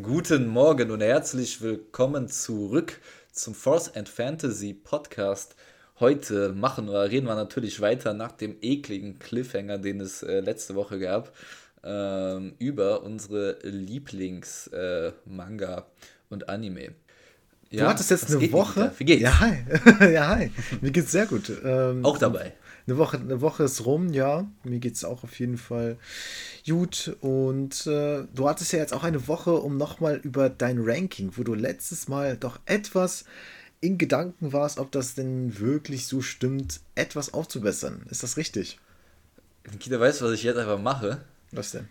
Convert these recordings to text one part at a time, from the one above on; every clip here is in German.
Guten Morgen und herzlich willkommen zurück zum Force and Fantasy Podcast. Heute machen wir, reden wir natürlich weiter nach dem ekligen Cliffhanger, den es äh, letzte Woche gab, ähm, über unsere Lieblings-Manga äh, und Anime. Ja, du hattest jetzt eine Woche. Wie geht's? Ja, hi. ja, hi. Mir geht's sehr gut. Ähm, auch dabei. Eine Woche, eine Woche ist rum, ja. Mir geht es auch auf jeden Fall gut. Und äh, du hattest ja jetzt auch eine Woche, um nochmal über dein Ranking, wo du letztes Mal doch etwas in Gedanken warst, ob das denn wirklich so stimmt, etwas aufzubessern. Ist das richtig? Nikita, weißt du, was ich jetzt einfach mache? Was denn?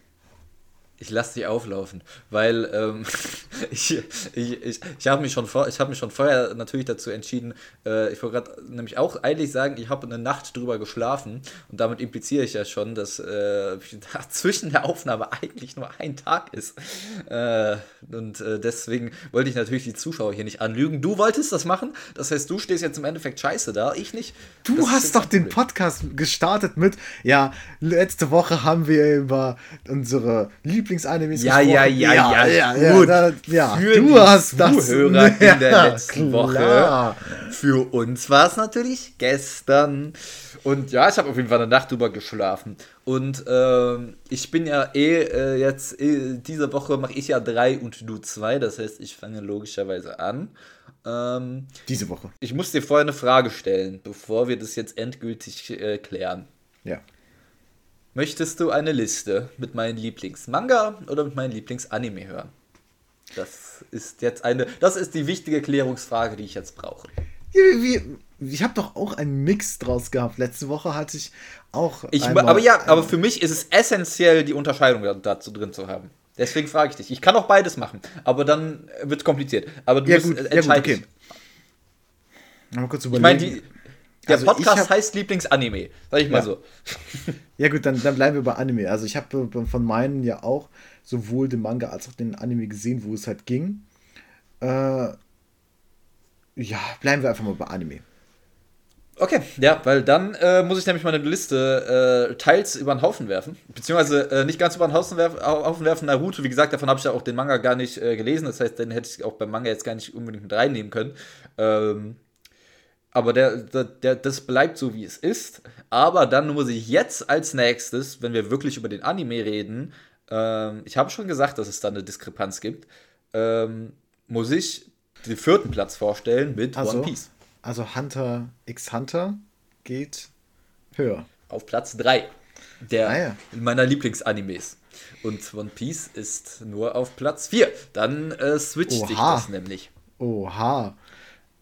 Ich lasse dich auflaufen, weil ähm, ich, ich, ich, ich habe mich, schon vor, hab mich schon vorher natürlich dazu entschieden, äh, ich wollte gerade nämlich auch eigentlich sagen, ich habe eine Nacht drüber geschlafen und damit impliziere ich ja schon, dass äh, zwischen der Aufnahme eigentlich nur ein Tag ist. Äh, und äh, deswegen wollte ich natürlich die Zuschauer hier nicht anlügen. Du wolltest das machen, das heißt, du stehst jetzt im Endeffekt scheiße da, ich nicht. Du das hast doch den Podcast gestartet mit, ja, letzte Woche haben wir über unsere Lieblings Lieblingsanimes ja, ja, ja, ja, ja, ja, gut. Ja, ja, Für du hast das Zuhörer in der letzten klar. Woche. Für uns war es natürlich gestern. Und ja, ich habe auf jeden Fall eine Nacht drüber geschlafen. Und ähm, ich bin ja eh äh, jetzt, eh, diese Woche mache ich ja drei und du zwei. Das heißt, ich fange logischerweise an. Ähm, diese Woche. Ich muss dir vorher eine Frage stellen, bevor wir das jetzt endgültig äh, klären. Ja. Möchtest du eine Liste mit meinen Lieblingsmanga oder mit meinen Lieblingsanime hören? Das ist jetzt eine, das ist die wichtige Klärungsfrage, die ich jetzt brauche. ich habe doch auch einen Mix draus gehabt. Letzte Woche hatte ich auch. Ich, aber ja, aber für mich ist es essentiell, die Unterscheidung dazu drin zu haben. Deswegen frage ich dich. Ich kann auch beides machen, aber dann wird es kompliziert. Aber du ja, musst gut, entscheiden. Ja, gut, okay. Mal kurz überlegen. Ich meine, der also Podcast hab, heißt Lieblingsanime, sag ich mal ja. so. Ja gut, dann, dann bleiben wir bei Anime. Also ich habe von meinen ja auch sowohl den Manga als auch den Anime gesehen, wo es halt ging. Äh, ja, bleiben wir einfach mal bei Anime. Okay, ja, weil dann äh, muss ich nämlich meine Liste äh, teils über den Haufen werfen. Beziehungsweise äh, nicht ganz über den Haufen, werf, Haufen werfen. Naruto, wie gesagt, davon habe ich ja auch den Manga gar nicht äh, gelesen. Das heißt, den hätte ich auch beim Manga jetzt gar nicht unbedingt mit reinnehmen können. Ähm, aber der, der, der, das bleibt so, wie es ist. Aber dann muss ich jetzt als nächstes, wenn wir wirklich über den Anime reden, ähm, ich habe schon gesagt, dass es da eine Diskrepanz gibt, ähm, muss ich den vierten Platz vorstellen mit also, One Piece. Also Hunter x Hunter geht höher. Auf Platz 3 der ah, ja. meiner Lieblingsanimes. Und One Piece ist nur auf Platz 4. Dann äh, switcht Oha. sich das nämlich. Oha.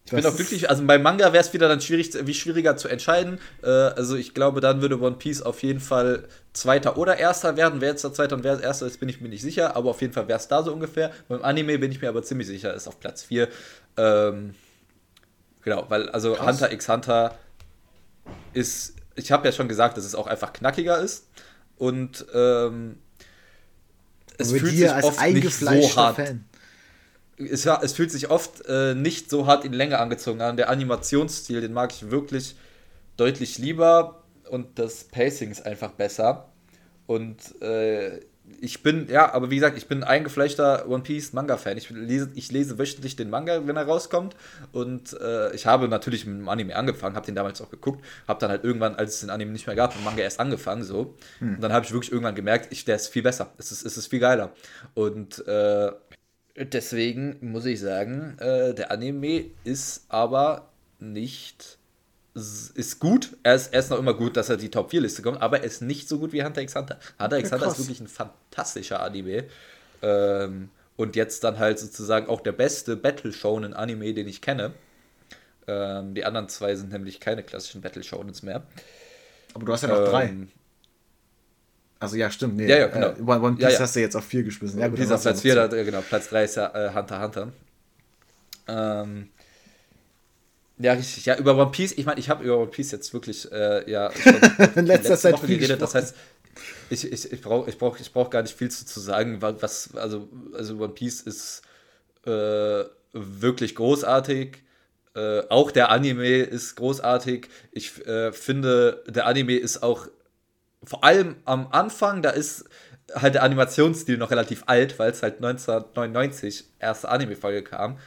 Ich bin auch glücklich, also beim Manga wäre es wieder dann schwierig, wie schwieriger zu entscheiden. Äh, also ich glaube, dann würde One Piece auf jeden Fall Zweiter oder Erster werden. Wer jetzt der Zweiter und wer Erster ist, bin ich mir nicht sicher, aber auf jeden Fall wäre es da so ungefähr. Beim Anime bin ich mir aber ziemlich sicher, ist auf Platz 4. Ähm, genau, weil also Krass. Hunter x Hunter ist, ich habe ja schon gesagt, dass es auch einfach knackiger ist und ähm, es fühlt sich oft nicht so hart. Fan es, es fühlt sich oft äh, nicht so hart in Länge angezogen an. Der Animationsstil, den mag ich wirklich deutlich lieber und das Pacing ist einfach besser. Und äh, ich bin, ja, aber wie gesagt, ich bin ein eingefleischter One Piece Manga-Fan. Ich lese, ich lese wöchentlich den Manga, wenn er rauskommt. Und äh, ich habe natürlich mit dem Anime angefangen, habe den damals auch geguckt, habe dann halt irgendwann, als es den Anime nicht mehr gab, mit dem Manga erst angefangen, so. Hm. Und dann habe ich wirklich irgendwann gemerkt, ich, der ist viel besser. Es ist, es ist viel geiler. Und äh, Deswegen muss ich sagen, äh, der Anime ist aber nicht. Ist gut, er ist, er ist noch immer gut, dass er die Top 4 Liste kommt, aber er ist nicht so gut wie Hunter x Hunter. Hunter x Hunter ist wirklich ein fantastischer Anime. Ähm, und jetzt dann halt sozusagen auch der beste Battle Shonen Anime, den ich kenne. Ähm, die anderen zwei sind nämlich keine klassischen Battle Shonens mehr. Aber du hast ja noch ähm, drei. Also ja, stimmt. Nee, ja, ja, genau. Äh, One Piece ja, ja. hast du jetzt auf 4 geschmissen. Ja, gut, auf Platz 4, genau. Platz 3 ist ja äh, Hunter Hunter. Ähm, ja, richtig. Ja, über One Piece, ich meine, ich habe über One Piece jetzt wirklich äh, ja, in letzter Zeit Woche geredet. Das heißt, ich, ich, ich brauche ich brauch, ich brauch gar nicht viel zu, zu sagen. Was, also, also One Piece ist äh, wirklich großartig. Äh, auch der Anime ist großartig. Ich äh, finde, der Anime ist auch vor allem am Anfang, da ist halt der Animationsstil noch relativ alt, weil es halt 1999 erste Anime-Folge kam.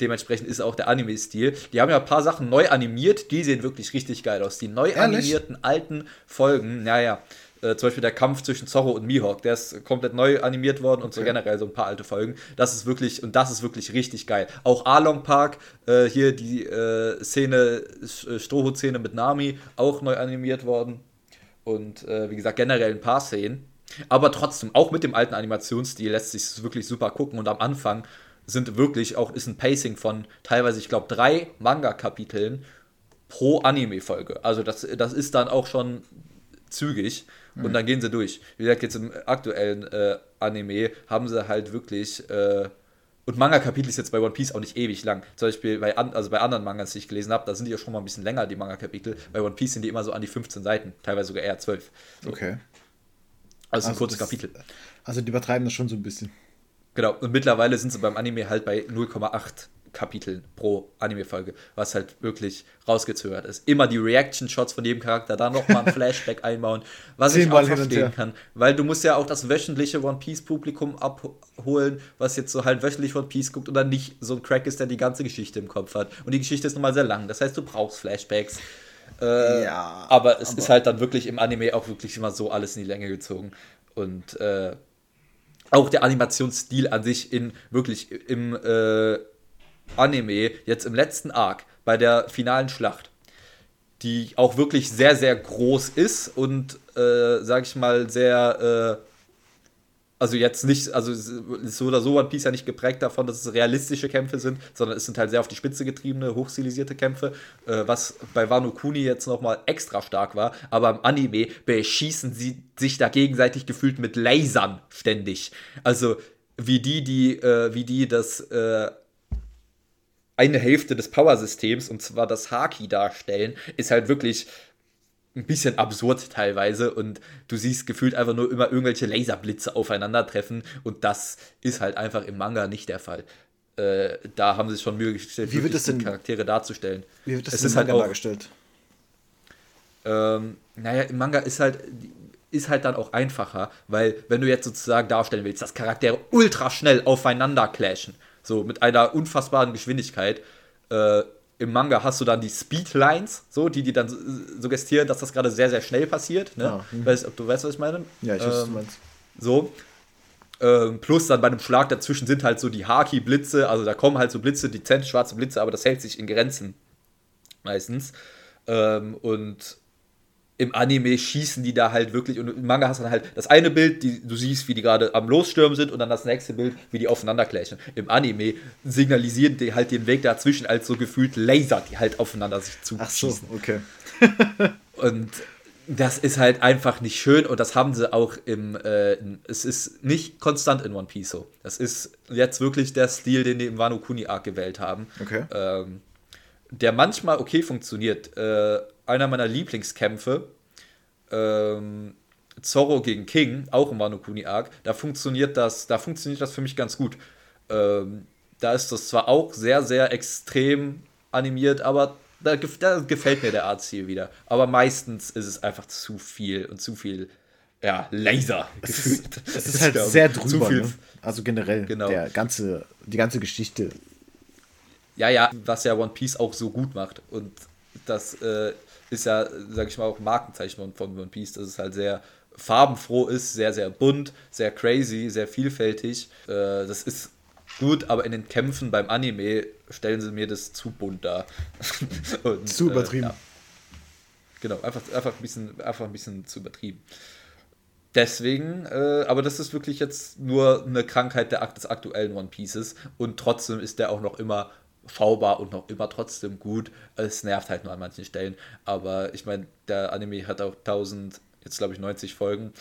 Dementsprechend ist auch der Anime-Stil. Die haben ja ein paar Sachen neu animiert, die sehen wirklich richtig geil aus. Die neu Ehrlich? animierten alten Folgen, naja, äh, zum Beispiel der Kampf zwischen Zorro und Mihawk, der ist komplett neu animiert worden und so Okay. generell so ein paar alte Folgen. Das ist wirklich, und das ist wirklich richtig geil. Auch Along Park, äh, hier die äh, Szene, Strohhut-Szene mit Nami, auch neu animiert worden. Und äh, wie gesagt, generell ein paar Szenen. Aber trotzdem, auch mit dem alten Animationsstil lässt sich es wirklich super gucken. Und am Anfang sind wirklich auch, ist ein Pacing von teilweise, ich glaube, drei Manga-Kapiteln pro Anime-Folge. Also das, das ist dann auch schon zügig und dann gehen sie durch. Wie gesagt, jetzt im aktuellen äh, Anime haben sie halt wirklich äh, und Manga-Kapitel ist jetzt bei One Piece auch nicht ewig lang. Zum Beispiel bei, an, also bei anderen Mangas, die ich gelesen habe, da sind die ja schon mal ein bisschen länger, die Manga-Kapitel. Bei One Piece sind die immer so an die 15 Seiten, teilweise sogar eher 12. So. Okay. Also, ein Also kurzes das- Kapitel. Also die übertreiben das schon so ein bisschen. Genau, und mittlerweile sind sie beim Anime halt bei 0,8 Kapiteln pro Anime-Folge, was halt wirklich rausgezögert ist. Immer die Reaction-Shots von jedem Charakter, da nochmal ein Flashback einbauen, was ich auch verstehen kann. Weil du musst ja auch das wöchentliche One Piece-Publikum abholen, was jetzt so halt wöchentlich One Piece guckt und dann nicht so ein Crack ist, der die ganze Geschichte im Kopf hat. Und die Geschichte ist nun mal sehr lang, das heißt, du brauchst Flashbacks. Äh, Ja, aber es aber- ist halt dann wirklich im Anime auch wirklich immer so alles in die Länge gezogen. Und äh, auch der Animationsstil an sich in wirklich im äh, Anime, jetzt im letzten Arc, bei der finalen Schlacht, die auch wirklich sehr, sehr groß ist und, äh, sag ich mal, sehr, äh, also jetzt nicht, also ist so oder so One Piece ja nicht geprägt davon, dass es realistische Kämpfe sind, sondern es sind halt sehr auf die Spitze getriebene, hochstilisierte Kämpfe, äh, was bei Wano Kuni jetzt nochmal extra stark war, aber im Anime beschießen sie sich da gegenseitig gefühlt mit Lasern ständig. Also wie die, die, äh, wie die das äh, eine Hälfte des Power-Systems, und zwar das Haki darstellen, ist halt wirklich ein bisschen absurd teilweise und du siehst gefühlt einfach nur immer irgendwelche Laserblitze aufeinandertreffen und das ist halt einfach im Manga nicht der Fall. Äh, da haben sie sich schon Mühe gestellt, Wie wird das denn- Charaktere darzustellen. Wie wird das Es denn im halt Manga auch- dargestellt? Ähm, naja, im Manga ist halt, ist halt dann auch einfacher, weil wenn du jetzt sozusagen darstellen willst, dass Charaktere ultra schnell aufeinander clashen, so mit einer unfassbaren Geschwindigkeit, äh, im Manga hast du dann die Speedlines, so, die die dann su- suggestieren, dass das gerade sehr, sehr schnell passiert. Ne? Ah, mhm. weißt, ob du weißt, was ich meine? Ja, ich weiß, was du Ähm, meinst. so. Ähm, plus dann bei einem Schlag dazwischen sind halt so die Haki-Blitze, also da kommen halt so Blitze, dezent schwarze Blitze, aber das hält sich in Grenzen. Meistens. Ähm, und im Anime schießen die da halt wirklich, und im Manga hast du dann halt das eine Bild, die, du siehst, wie die gerade am Losstürmen sind, und dann das nächste Bild, wie die aufeinander clashen. Im Anime signalisieren die halt den Weg dazwischen als so gefühlt Laser, die halt aufeinander sich Ach so, zuschießen. okay. Und das ist halt einfach nicht schön und das haben sie auch im. Äh, es ist nicht konstant in One Piece so. Das ist jetzt wirklich der Stil, den die im Wano Kuni Arc gewählt haben. Okay. Ähm, der manchmal okay funktioniert. Äh, einer meiner Lieblingskämpfe, ähm, Zorro gegen King, auch im Wano Kuni Arc, da funktioniert das, da funktioniert das für mich ganz gut. Ähm, da ist das zwar auch sehr, sehr extrem animiert, aber da, da gefällt mir der Artstil wieder. Aber meistens ist es einfach zu viel und zu viel, ja, Laser gefühlt. Es ist halt sehr drüber. Ne? Also generell, Genau. der ganze, die ganze Geschichte. Ja, ja, was ja One Piece auch so gut macht. Und das äh, ist ja, sag ich mal, auch ein Markenzeichen von- One Piece, dass es halt sehr farbenfroh ist, sehr, sehr bunt, sehr crazy, sehr vielfältig. Äh, das ist gut, aber in den Kämpfen beim Anime stellen sie mir das zu bunt dar. Und, Zu übertrieben. Äh, ja. Genau, einfach, einfach, ein bisschen, einfach ein bisschen zu übertrieben. Deswegen, äh, aber das ist wirklich jetzt nur eine Krankheit der, des aktuellen One Pieces und trotzdem ist der auch noch immer schaubar und noch immer trotzdem gut. Es nervt halt nur an manchen Stellen, aber ich meine, der Anime hat auch 1000, jetzt glaube ich 90 Folgen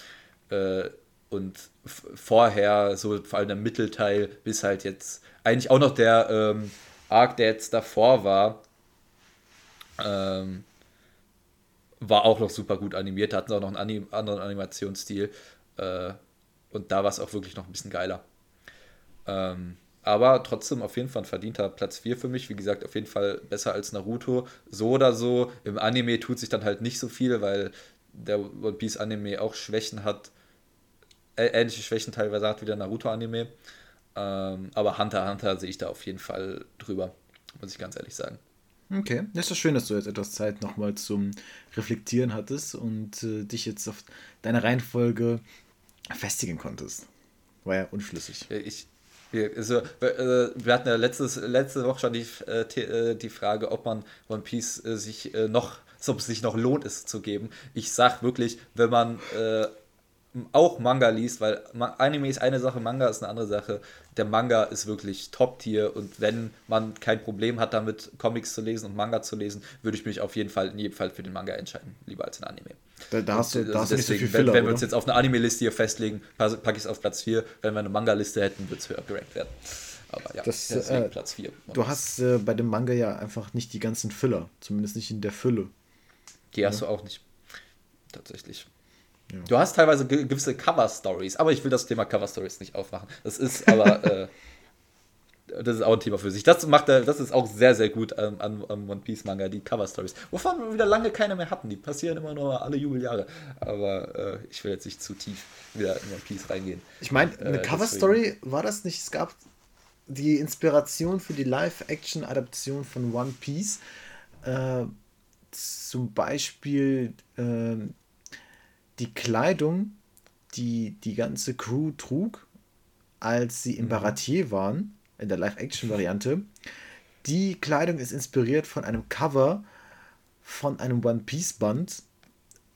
äh, und vorher, so vor allem der Mittelteil, bis halt jetzt eigentlich auch noch der ähm, Arc, der jetzt davor war, ähm, war auch noch super gut animiert. Da hatten sie auch noch einen Anim anderen Animationsstil. Äh, und da war es auch wirklich noch ein bisschen geiler. Ähm, aber trotzdem auf jeden Fall ein verdienter Platz 4 für mich. Wie gesagt, auf jeden Fall besser als Naruto. So oder so. Im Anime tut sich dann halt nicht so viel, weil der One Piece Anime auch Schwächen hat. ähnliche Schwächen teilweise hat wie der Naruto-Anime. Ähm, aber Hunter Hunter sehe ich da auf jeden Fall drüber, muss ich ganz ehrlich sagen. Okay, das ist doch schön, dass du jetzt etwas Zeit nochmal zum Reflektieren hattest und äh, dich jetzt auf deine Reihenfolge festigen konntest. War ja unschlüssig. Ich, also, äh, wir hatten ja letztes, letzte Woche schon die, äh, äh, die Frage, ob man One Piece sich noch, ob es sich noch lohnt, es zu geben. Ich sag wirklich, wenn man auch Manga liest, weil Anime ist eine Sache, Manga ist eine andere Sache. Der Manga ist wirklich Top-Tier und wenn man kein Problem hat damit, Comics zu lesen und Manga zu lesen, würde ich mich auf jeden Fall in jedem Fall für den Manga entscheiden, lieber als den Anime. Da, da hast du, da hast deswegen, nicht so viel Filler, wenn, wenn wir uns jetzt auf eine Anime-Liste hier festlegen, packe ich es auf Platz 4. Wenn wir eine Manga-Liste hätten, würde es höher gerankt werden. Aber ja, das, deswegen äh, Platz 4. Du hast äh, bei dem Manga ja einfach nicht die ganzen Filler, zumindest nicht in der Fülle. Die hast ja. du auch nicht. Tatsächlich. Ja. Du hast teilweise gewisse Cover-Stories, aber ich will das Thema Cover-Stories nicht aufmachen. Das ist aber, äh, das ist auch ein Thema für sich. Das macht er, das ist auch sehr, sehr gut an, an, an One Piece Manga, die Cover-Stories. Wovon wir wieder lange keine mehr hatten. Die passieren immer nur alle Jubeljahre. Aber äh, ich will jetzt nicht zu tief wieder in One Piece reingehen. Ich meine, eine äh, Cover-Story war das nicht. Es gab die Inspiration für die Live-Action-Adaption von One Piece. Äh, zum Beispiel äh, die Kleidung, die die ganze Crew trug, als sie im mhm. Baratier waren, in der Live-Action-Variante, die Kleidung ist inspiriert von einem Cover von einem One Piece-Band,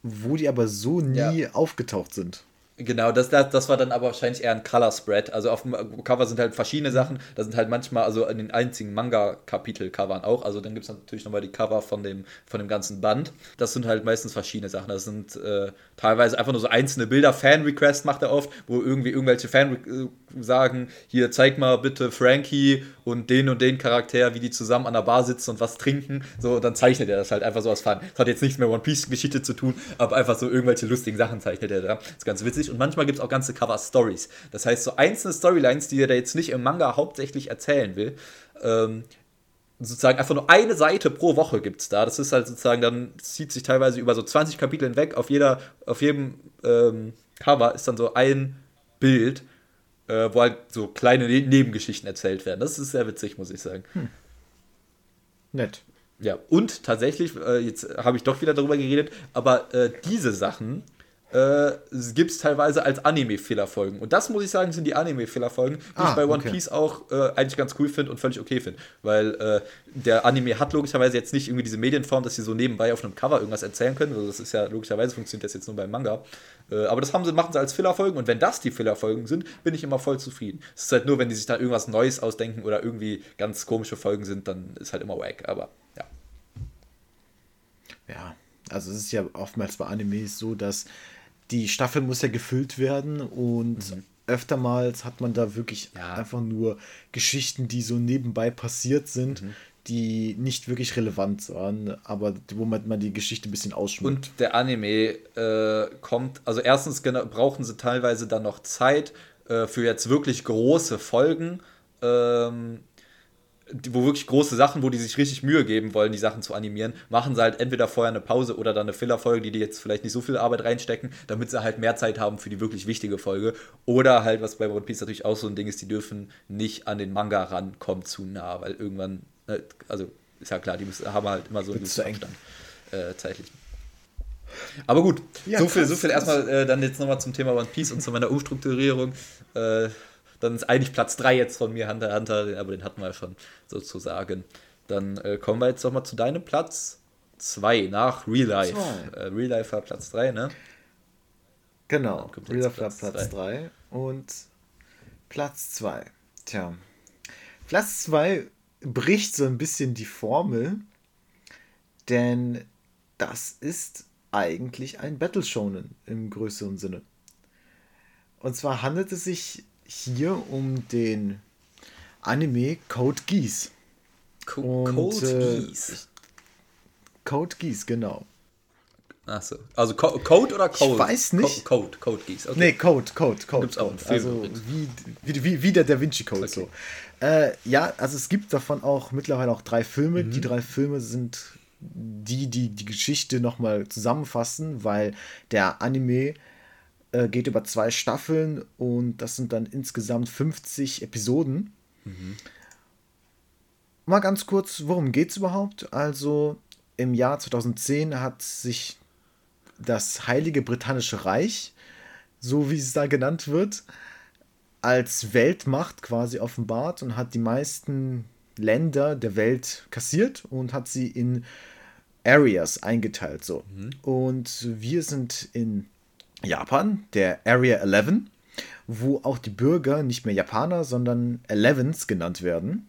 wo die aber so nie ja. aufgetaucht sind. Genau, das, das, das war dann aber wahrscheinlich eher ein Color Spread. Also auf dem Cover sind halt verschiedene Sachen. Da sind halt manchmal, also in den einzigen Manga-Kapitel-Covern auch. Also dann gibt es natürlich nochmal die Cover von dem, von dem ganzen Band. Das sind halt meistens verschiedene Sachen. Das sind äh, teilweise einfach nur so einzelne Bilder. Fan-Request macht er oft, wo irgendwie irgendwelche Fans äh, sagen: Hier, zeig mal bitte Frankie und den und den Charakter, wie die zusammen an der Bar sitzen und was trinken. So, und dann zeichnet er das halt einfach so aus Fun. Das hat jetzt nichts mehr One Piece-Geschichte zu tun, aber einfach so irgendwelche lustigen Sachen zeichnet er da. Das ist ganz witzig und manchmal gibt es auch ganze Cover-Stories. Das heißt, so einzelne Storylines, die er da jetzt nicht im Manga hauptsächlich erzählen will, ähm, sozusagen einfach nur eine Seite pro Woche gibt es da. Das ist halt sozusagen, dann zieht sich teilweise über so 20 Kapitel hinweg. Auf, jeder, auf jedem ähm, Cover ist dann so ein Bild, äh, wo halt so kleine ne Nebengeschichten erzählt werden. Das ist sehr witzig, muss ich sagen. Hm. Nett. Ja, und tatsächlich, äh, jetzt habe ich doch wieder darüber geredet, aber äh, diese Sachen äh, gibt es teilweise als Anime-Fehlerfolgen. Und das muss ich sagen, sind die Anime-Fehlerfolgen, die ah, ich bei One okay. Piece auch äh, eigentlich ganz cool finde und völlig okay finde. Weil äh, der Anime hat logischerweise jetzt nicht irgendwie diese Medienform, dass sie so nebenbei auf einem Cover irgendwas erzählen können. Also das ist ja logischerweise funktioniert das jetzt nur beim Manga. Äh, aber das haben sie, machen sie als Fehlerfolgen und wenn das die Fehlerfolgen sind, bin ich immer voll zufrieden. Es ist halt nur, wenn die sich da irgendwas Neues ausdenken oder irgendwie ganz komische Folgen sind, dann ist halt immer wack. Aber ja. Ja, also es ist ja oftmals bei Animes so, dass die Staffel muss ja gefüllt werden und mhm. öftermals hat man da wirklich ja. einfach nur Geschichten, die so nebenbei passiert sind, mhm. die nicht wirklich relevant waren, aber wo man, man die Geschichte ein bisschen ausschmückt. Und der Anime äh, kommt, also erstens brauchen sie teilweise dann noch Zeit äh, für jetzt wirklich große Folgen. Ähm, wo wirklich große Sachen, wo die sich richtig Mühe geben wollen, die Sachen zu animieren, machen sie halt entweder vorher eine Pause oder dann eine Fillerfolge, die die jetzt vielleicht nicht so viel Arbeit reinstecken, damit sie halt mehr Zeit haben für die wirklich wichtige Folge. Oder halt, was bei One Piece natürlich auch so ein Ding ist, die dürfen nicht an den Manga rankommen zu nah, weil irgendwann, ne, also ist ja klar, die müssen, haben halt immer so einen Abstand äh, zeitlich. Aber gut, ja, so, viel, so viel erstmal äh, dann jetzt nochmal zum Thema One Piece und zu meiner Umstrukturierung. Äh, dann ist eigentlich Platz 3 jetzt von mir Hunter Hunter, aber den hatten wir schon sozusagen. Dann äh, kommen wir jetzt nochmal zu deinem Platz 2 nach Real Life. Äh, Real Life war Platz 3, ne? Genau, Real Life war Platz 3 und Platz 2. Tja, Platz 2 bricht so ein bisschen die Formel, denn das ist eigentlich ein Battle Shonen im größeren Sinne. Und zwar handelt es sich hier um den Anime Code Geass. Co Code äh, Geass. Code Geass, genau. Achso. Also Co Code oder Code? Ich weiß nicht. Co Code, Code Geass. Okay. Nee, Code, Code, Code. Gibt's auch Code. Also wie, wie, wie, wie der Da Vinci Code okay. so. Äh, ja, also es gibt davon auch mittlerweile auch drei Filme. Mhm. Die drei Filme sind die, die die Geschichte nochmal zusammenfassen, weil der Anime Äh, geht über zwei Staffeln und das sind dann insgesamt 50 Episoden. Mhm. Mal ganz kurz, worum geht es überhaupt? Also im Jahr 2010 hat sich das Heilige Britannische Reich, so wie es da genannt wird, als Weltmacht quasi offenbart und hat die meisten Länder der Welt kassiert und hat sie in Areas eingeteilt. So. Mhm. Und wir sind in Japan, der Area 11, wo auch die Bürger nicht mehr Japaner, sondern Elevens genannt werden.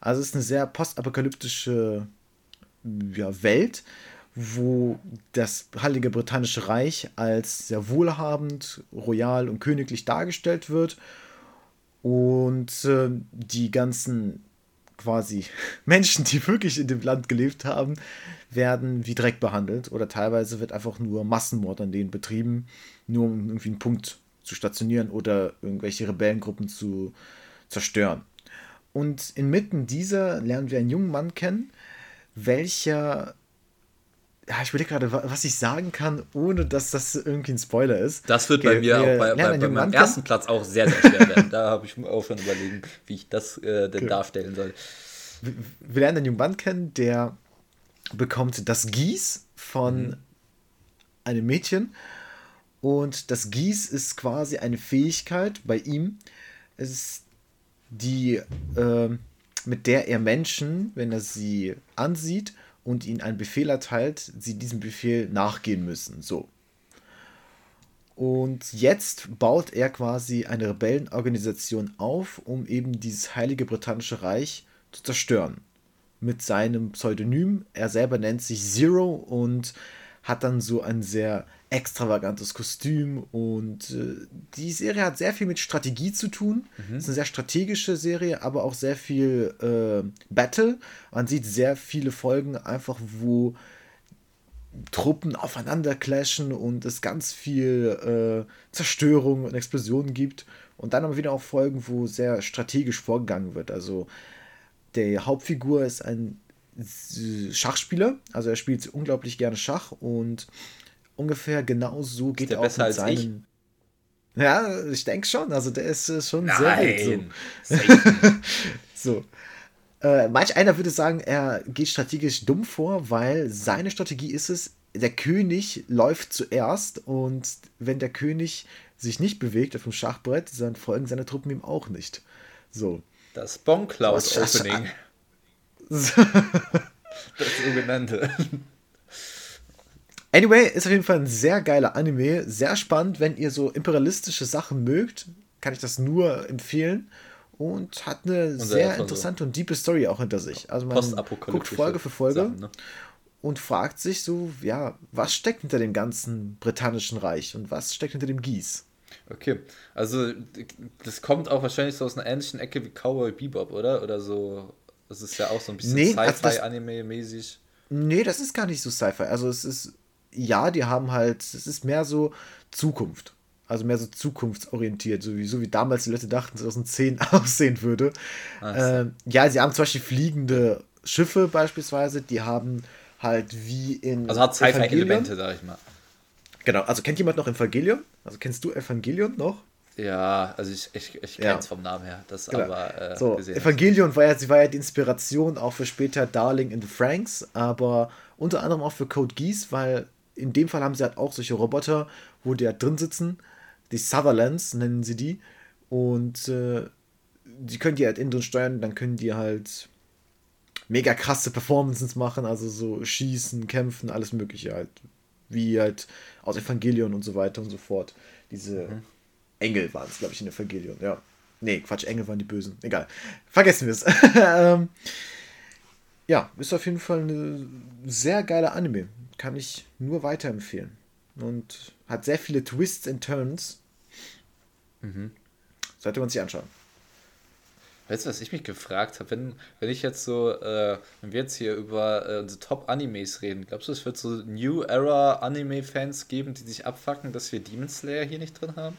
Also es ist eine sehr postapokalyptische ja, Welt, wo das Heilige Britannische Reich als sehr wohlhabend, royal und königlich dargestellt wird und äh, die ganzen quasi Menschen, die wirklich in dem Land gelebt haben, werden wie Dreck behandelt oder teilweise wird einfach nur Massenmord an denen betrieben, nur um irgendwie einen Punkt zu stationieren oder irgendwelche Rebellengruppen zu zerstören. Und inmitten dieser lernen wir einen jungen Mann kennen, welcher ich überlege gerade, was ich sagen kann, ohne dass das irgendwie ein Spoiler ist. Das wird okay, bei mir auch bei, bei, bei meinem ersten Platz auch sehr, sehr schwer werden. Da habe ich auch schon überlegen, wie ich das äh, denn okay. darstellen soll. Wir, wir lernen einen jungen Mann kennen, der bekommt das Gieß von mhm. einem Mädchen. Und das Gieß ist quasi eine Fähigkeit bei ihm. Es ist die, äh, mit der er Menschen, wenn er sie ansieht, und ihnen einen Befehl erteilt, sie diesem Befehl nachgehen müssen. So. Und jetzt baut er quasi eine Rebellenorganisation auf, um eben dieses heilige britannische Reich zu zerstören. Mit seinem Pseudonym. Er selber nennt sich Zero und hat dann so ein sehr extravagantes Kostüm und äh, die Serie hat sehr viel mit Strategie zu tun. Mhm. Es ist eine sehr strategische Serie, aber auch sehr viel äh, Battle. Man sieht sehr viele Folgen einfach, wo Truppen aufeinander clashen und es ganz viel äh, Zerstörung und Explosionen gibt. Und dann aber wieder auch Folgen, wo sehr strategisch vorgegangen wird. Also der Hauptfigur ist ein Schachspieler, also er spielt unglaublich gerne Schach und ungefähr genau so geht er auch mit seinen. Ich? Ja, ich denke schon. Also der ist äh, schon Nein. sehr gut. So. so. Äh, manch einer würde sagen, er geht strategisch dumm vor, weil seine Strategie ist es, der König läuft zuerst und wenn der König sich nicht bewegt auf dem Schachbrett, dann folgen seine Truppen ihm auch nicht. So. Das Boncloud Opening. das sogenannte. Anyway, ist auf jeden Fall ein sehr geiler Anime, sehr spannend. Wenn ihr so imperialistische Sachen mögt, kann ich das nur empfehlen. Und hat eine und sehr interessante so und diepe Story auch hinter sich. Also man guckt Folge für Folge Sachen, ne? und fragt sich so, ja, was steckt hinter dem ganzen britannischen Reich und was steckt hinter dem Gieß? Okay, also das kommt auch wahrscheinlich so aus einer ähnlichen Ecke wie Cowboy Bebop, oder? Oder so, das ist ja auch so ein bisschen nee, also Sci-Fi-Anime-mäßig. Nee, das ist gar nicht so Sci-Fi. Also es ist ja, die haben halt, es ist mehr so Zukunft. Also mehr so zukunftsorientiert, so wie, so wie damals die Leute dachten, 2010 aussehen würde. Äh, ja, sie haben zum Beispiel fliegende Schiffe beispielsweise, die haben halt wie in. Also hat Sci-Fi-Elemente, sag ich mal. Genau, also kennt jemand noch Evangelion? Also kennst du Evangelion noch? Ja, also ich, ich, ich kenne es ja. vom Namen her. Das genau. aber äh, so, Evangelion war ja, sie war ja die Inspiration auch für später Darling in the Franks, aber unter anderem auch für Code Geass, weil in dem Fall haben sie halt auch solche Roboter, wo die halt drin sitzen. Die Sutherlands nennen sie die. Und äh, die können die halt innen drin steuern, dann können die halt mega krasse Performances machen, also so schießen, kämpfen, alles Mögliche halt. Wie halt aus Evangelion und so weiter und so fort. Diese mhm. Engel waren es, glaube ich, in Evangelion, ja. Nee, Quatsch, Engel waren die Bösen. Egal. Vergessen wir es. ähm, ja, ist auf jeden Fall eine sehr geile Anime kann ich nur weiterempfehlen. Und hat sehr viele Twists and Turns. Mhm. Sollte man sich anschauen. Weißt du, was ich mich gefragt habe? Wenn, wenn ich jetzt so, äh, wenn wir jetzt hier über äh, unsere Top-Animes reden, glaubst du, es wird so New Era Anime-Fans geben, die sich abfacken, dass wir Demon Slayer hier nicht drin haben?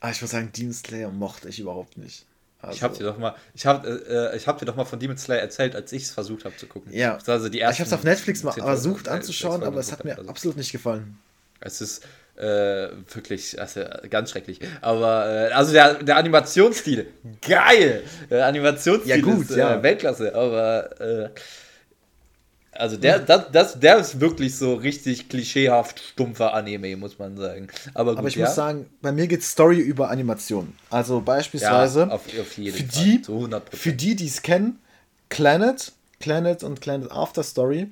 Ah, ich muss sagen, Demon Slayer mochte ich überhaupt nicht. Also. Ich habe dir doch mal, ich habe, äh, ich habe dir doch mal von Demon Slayer erzählt, als ich es versucht habe zu gucken. Ja. Also die ersten ich habe es auf Netflix mal versucht anzuschauen, aber es hat mir absolut nicht gefallen. Es ist, Äh, wirklich, also ganz schrecklich. Aber, äh, also der, der Animationsstil, geil! Der Animationsstil Ja, gut, ist ja. Äh, Weltklasse, aber, äh, also der, das, das, der ist wirklich so richtig klischeehaft stumpfer Anime, muss man sagen. Aber, gut, Aber ich ja. muss sagen, bei mir geht Story über Animation. Also ja, beispielsweise auf, auf jeden für Fall, die, zu 100 für die, die es kennen, Planet, Planet und Planet After Story.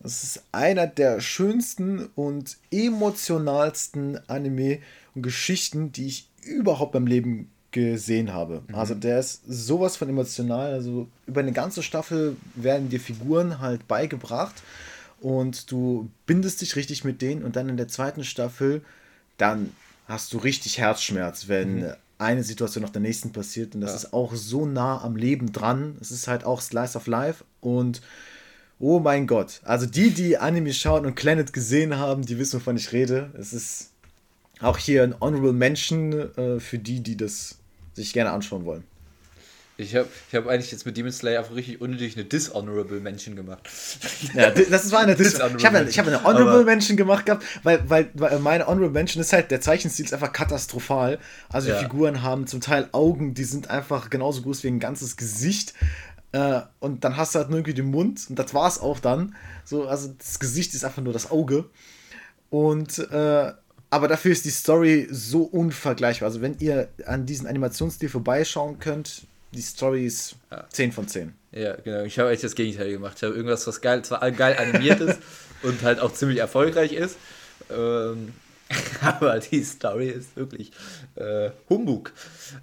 Das ist einer der schönsten und emotionalsten Anime und Geschichten, die ich überhaupt beim Leben gesehen habe. Also der ist sowas von emotional. Also über eine ganze Staffel werden dir Figuren halt beigebracht und du bindest dich richtig mit denen und dann in der zweiten Staffel, dann hast du richtig Herzschmerz, wenn eine Situation nach der nächsten passiert und das Ja. ist auch so nah am Leben dran. Es ist halt auch Slice of Life und oh mein Gott. Also die, die Anime schauen und Planet gesehen haben, die wissen, wovon ich rede. Es ist auch hier ein Honorable Mention äh, für die, die das sich gerne anschauen wollen. Ich habe ich hab eigentlich jetzt mit Demon Slayer einfach richtig unnötig eine Dishonorable Mention gemacht. Ja, das war eine Dis Dishonorable Ich habe eine, ich habe eine Honorable Aber- Mention gemacht gehabt, weil, weil, weil meine Honorable Mention ist halt, der Zeichenstil ist einfach katastrophal. Also die Ja. Figuren haben zum Teil Augen, die sind einfach genauso groß wie ein ganzes Gesicht. Äh, und dann hast du halt nur irgendwie den Mund und das war's auch dann. So, also das Gesicht ist einfach nur das Auge. Und äh, aber dafür ist die Story so unvergleichbar. Also wenn ihr an diesen Animationsstil vorbeischauen könnt, die Story ist 10 von 10. Ja, genau. Ich habe eigentlich das Gegenteil gemacht. Ich habe irgendwas, was geil, zwar geil animiert ist und halt auch ziemlich erfolgreich ist. Ähm, aber die Story ist wirklich äh, Humbug.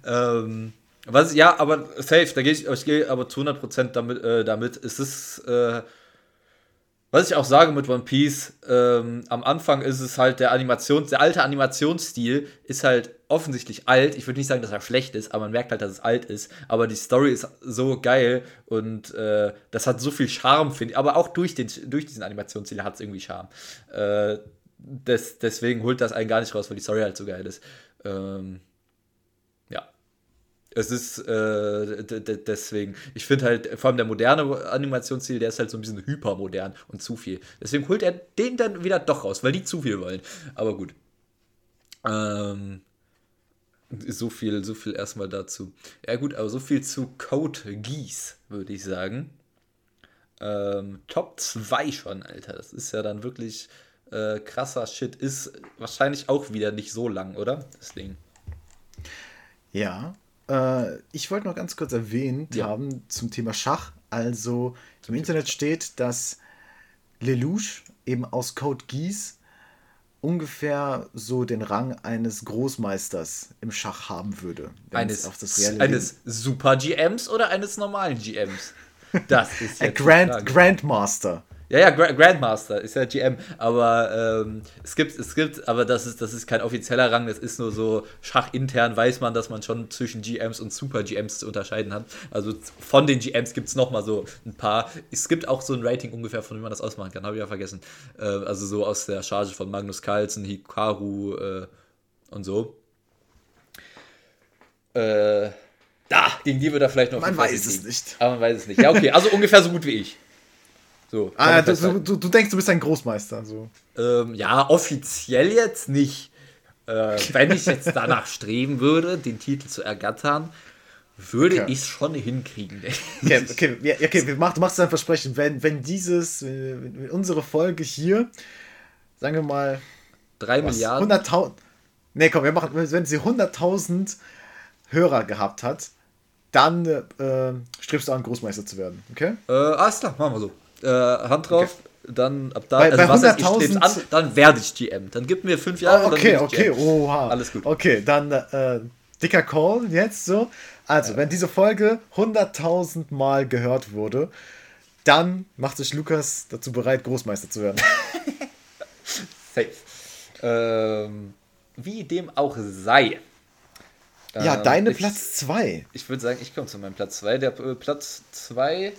Ähm, was, ja, aber safe, da gehe ich, ich gehe aber zu 100% damit, äh, damit. Es ist, äh, was ich auch sage mit One Piece, ähm, am Anfang ist es halt der Animations, der alte Animationsstil ist halt offensichtlich alt. Ich würde nicht sagen, dass er schlecht ist, aber man merkt halt, dass es alt ist. Aber die Story ist so geil und äh, das hat so viel Charme, finde ich. Aber auch durch, den, durch diesen Animationsstil hat es irgendwie Charme. Äh, des, deswegen holt das einen gar nicht raus, weil die Story halt so geil ist. Ähm. Es ist äh, deswegen, ich finde halt, vor allem der moderne Animationsstil, der ist halt so ein bisschen hypermodern und zu viel. Deswegen holt er den dann wieder doch raus, weil die zu viel wollen. Aber gut. Ähm, so viel, so viel erstmal dazu. Ja gut, aber so viel zu Code Geass, würde ich sagen. Ähm, Top 2 schon, Alter. Das ist ja dann wirklich äh, krasser Shit. Ist wahrscheinlich auch wieder nicht so lang, oder? Das Ding. Ja, äh, ich wollte noch ganz kurz erwähnt Ja. haben zum Thema Schach. Also im Internet steht, dass Lelouch eben aus Code Geass ungefähr so den Rang eines Großmeisters im Schach haben würde. Eines, eines Super GMs oder eines normalen GMs? Das ist jetzt Grand, Frage. Grandmaster. Ja, ja, Gra Grandmaster ist ja GM, aber ähm, es gibt, es gibt, aber das ist, das ist kein offizieller Rang, das ist nur so schachintern weiß man, dass man schon zwischen GMs und Super GMs zu unterscheiden hat. Also von den GMs gibt es nochmal so ein paar. Es gibt auch so ein Rating ungefähr, von wie man das ausmachen kann, habe ich ja vergessen. Äh, also so aus der Charge von Magnus Carlsen, Hikaru äh, und so. Äh, da, gegen die wird er vielleicht noch Man weiß es nicht. Aber man weiß es nicht. Ja, okay, also ungefähr so gut wie ich. So. Ah, du, du, du denkst, du bist ein Großmeister. So. Ähm, ja, offiziell jetzt nicht. Äh, wenn ich jetzt danach streben würde, den Titel zu ergattern, würde Okay. ich es schon hinkriegen. Okay, okay, ja, okay wir mach, du machst ein Versprechen. Wenn, wenn dieses, wenn, wenn unsere Folge hier, sagen wir mal, Drei was, Milliarden. 100.000. Nee, komm, wir machen, wenn sie 100.000 Hörer gehabt hat, dann äh, strebst du an, Großmeister zu werden, okay? Äh, alles klar, machen wir so. Äh, Hand drauf, dann ab da, Bei- also bei was heißt, ich 100.000 streb's an, dann werde ich GM. Dann gib mir fünf Jahre. Ah, okay, okay, oha. Alles gut. Okay, dann äh, dicker Call jetzt so. Also, wenn diese Folge 100.000 Mal gehört wurde, dann macht sich Lukas dazu bereit, Großmeister zu werden. Safe. Ähm, wie dem auch sei. ja, Ähm, deine ich- Platz 2. Ich würde sagen, ich komme zu meinem Platz 2. Der äh, Platz 2.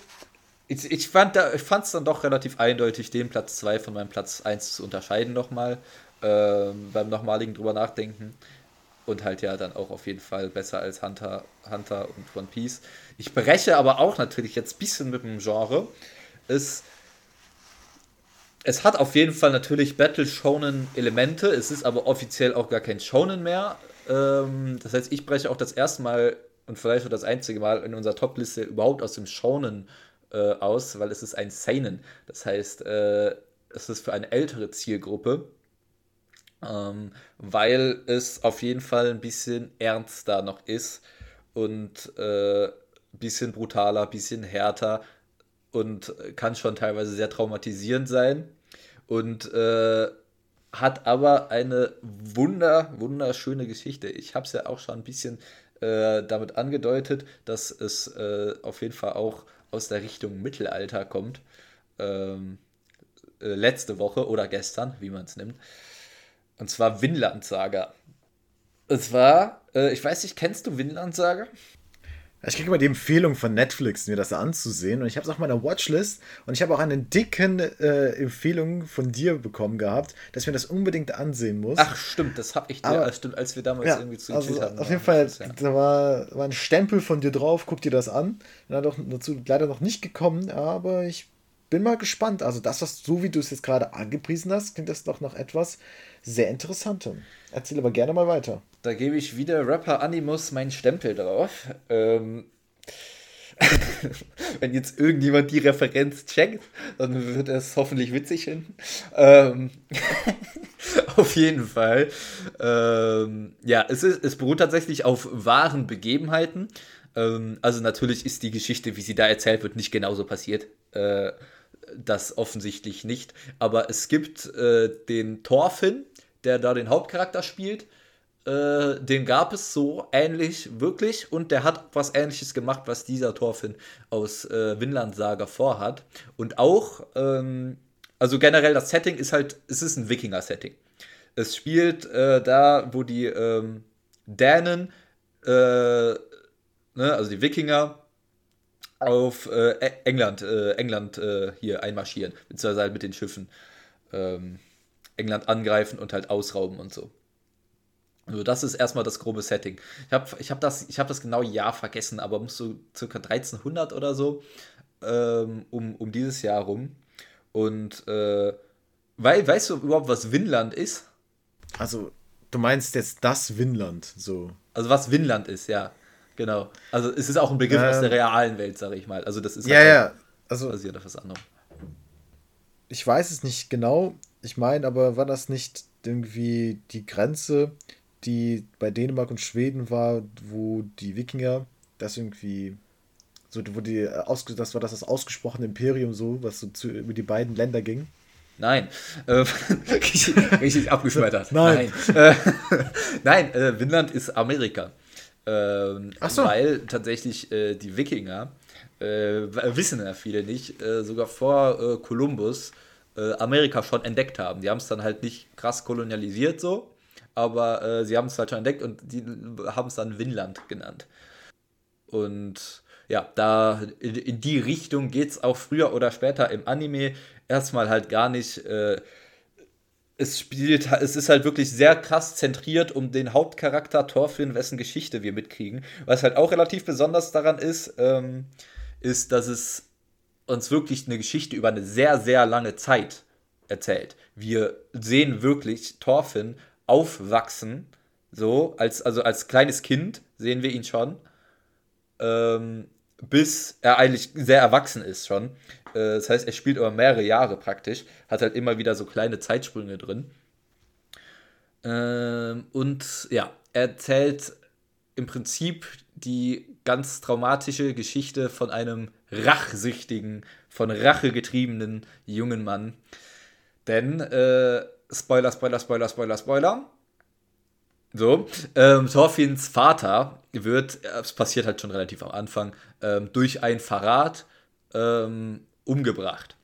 Ich, ich fand es dann doch relativ eindeutig, den Platz 2 von meinem Platz 1 zu unterscheiden nochmal. Ähm, beim nochmaligen drüber nachdenken. Und halt ja dann auch auf jeden Fall besser als Hunter, Hunter und One Piece. Ich breche aber auch natürlich jetzt ein bisschen mit dem Genre. Ist es hat auf jeden Fall natürlich Battle-Shonen-Elemente. Es ist aber offiziell auch gar kein Shonen mehr. Ähm, das heißt, ich breche auch das erste Mal und vielleicht auch das einzige Mal in unserer Top-Liste überhaupt aus dem Shonen äh, aus, weil es ist ein Seinen. Das heißt, äh, es ist für eine ältere Zielgruppe, ähm, weil es auf jeden Fall ein bisschen ernster noch ist und ein äh, bisschen brutaler, ein bisschen härter und kann schon teilweise sehr traumatisierend sein und äh, hat aber eine wunder, wunderschöne Geschichte. Ich habe es ja auch schon ein bisschen äh, damit angedeutet, dass es äh, auf jeden Fall auch aus der Richtung Mittelalter kommt. Ähm, äh, letzte Woche oder gestern, wie man es nimmt. Und zwar Vinland Saga. Es war, äh, ich weiß nicht, kennst du Vinland Saga? Ich kriege immer die Empfehlung von Netflix, mir das anzusehen. Und ich habe es auf meiner Watchlist. Und ich habe auch eine dicken äh, Empfehlung von dir bekommen gehabt, dass ich mir das unbedingt ansehen muss. Ach, stimmt, das habe ich dir, Aber, stimmt, als wir damals ja, irgendwie zu also haben. Auf jeden Fall, ja. da war, war ein Stempel von dir drauf, guck dir das an. Bin doch dazu leider noch nicht gekommen, aber ich bin mal gespannt. Also, das, was so wie du es jetzt gerade angepriesen hast, klingt das doch noch etwas sehr Interessantem. Erzähl aber gerne mal weiter. Da gebe ich wieder Rapper Animus meinen Stempel drauf. Ähm, wenn jetzt irgendjemand die Referenz checkt, dann wird es hoffentlich witzig finden. Ähm, auf jeden Fall. Ähm, ja, es, ist, es beruht tatsächlich auf wahren Begebenheiten. Ähm, also natürlich ist die Geschichte, wie sie da erzählt wird, nicht genauso passiert. Äh, das offensichtlich nicht. Aber es gibt äh, den Thorfinn, der da den Hauptcharakter spielt. Äh, den gab es so ähnlich wirklich und der hat was ähnliches gemacht, was dieser Thorfinn aus äh, Vinland Saga vorhat. Und auch, ähm, also generell das Setting ist halt, es ist ein Wikinger-Setting. Es spielt äh, da, wo die ähm, Dänen, äh, ne, also die Wikinger, auf äh, e-, England, England hier einmarschieren, beziehungsweise halt mit den Schiffen ähm, England angreifen und halt ausrauben und so. Also das ist erstmal das grobe Setting. Ich habe ich hab das, hab das genau Jahr vergessen, aber muss so circa 1300 oder so ähm, um, um dieses Jahr rum. Und äh, weil, weißt du überhaupt, was Winland ist? Also, du meinst jetzt das Winland, so. Also, was Winland ist, ja. Genau. Also es ist auch ein Begriff ähm, aus der realen Welt, sage ich mal. Also das ist ja, halt ja. Also, basiert auf was anderem. Ich weiß es nicht genau. Ich meine, aber war das nicht irgendwie die Grenze, die bei Dänemark und Schweden war, wo die Wikinger das irgendwie so, wo die äh, das war das das ausgesprochene Imperium so, was so zu, über die beiden Länder ging? Nein. Äh, richtig, richtig abgeschmettert. Nein. Nein, äh, Nein äh, Finnland ist Amerika. Ähm, so. Weil tatsächlich äh, die Wikinger, äh, wissen ja viele nicht, sogar vor Kolumbus Amerika schon entdeckt haben. Die haben es dann halt nicht krass kolonialisiert so, aber äh, sie haben es halt schon entdeckt und die haben es dann Winland genannt. Und ja, da in, in die Richtung geht es auch früher oder später im Anime erstmal halt gar nicht. Äh, es spielt, es ist halt wirklich sehr krass zentriert um den Hauptcharakter Thorfinn, wessen Geschichte wir mitkriegen. Was halt auch relativ besonders daran ist, ähm, ist, dass es uns wirklich eine Geschichte über eine sehr, sehr lange Zeit erzählt. Wir sehen wirklich Thorfinn aufwachsen, so, als, also als kleines Kind sehen wir ihn schon, ähm, bis er eigentlich sehr erwachsen ist schon. Äh, das heißt, er spielt über mehrere Jahre praktisch, hat halt immer wieder so kleine Zeitsprünge drin. Ähm, und ja, er erzählt im Prinzip die ganz traumatische Geschichte von einem rachsüchtigen, von Rache getriebenen jungen Mann. Denn, äh, Spoiler, Spoiler, Spoiler, Spoiler, Spoiler. So, ähm, Thorfinns Vater wird, es passiert halt schon relativ am Anfang, ähm, durch ein Verrat ähm, umgebracht.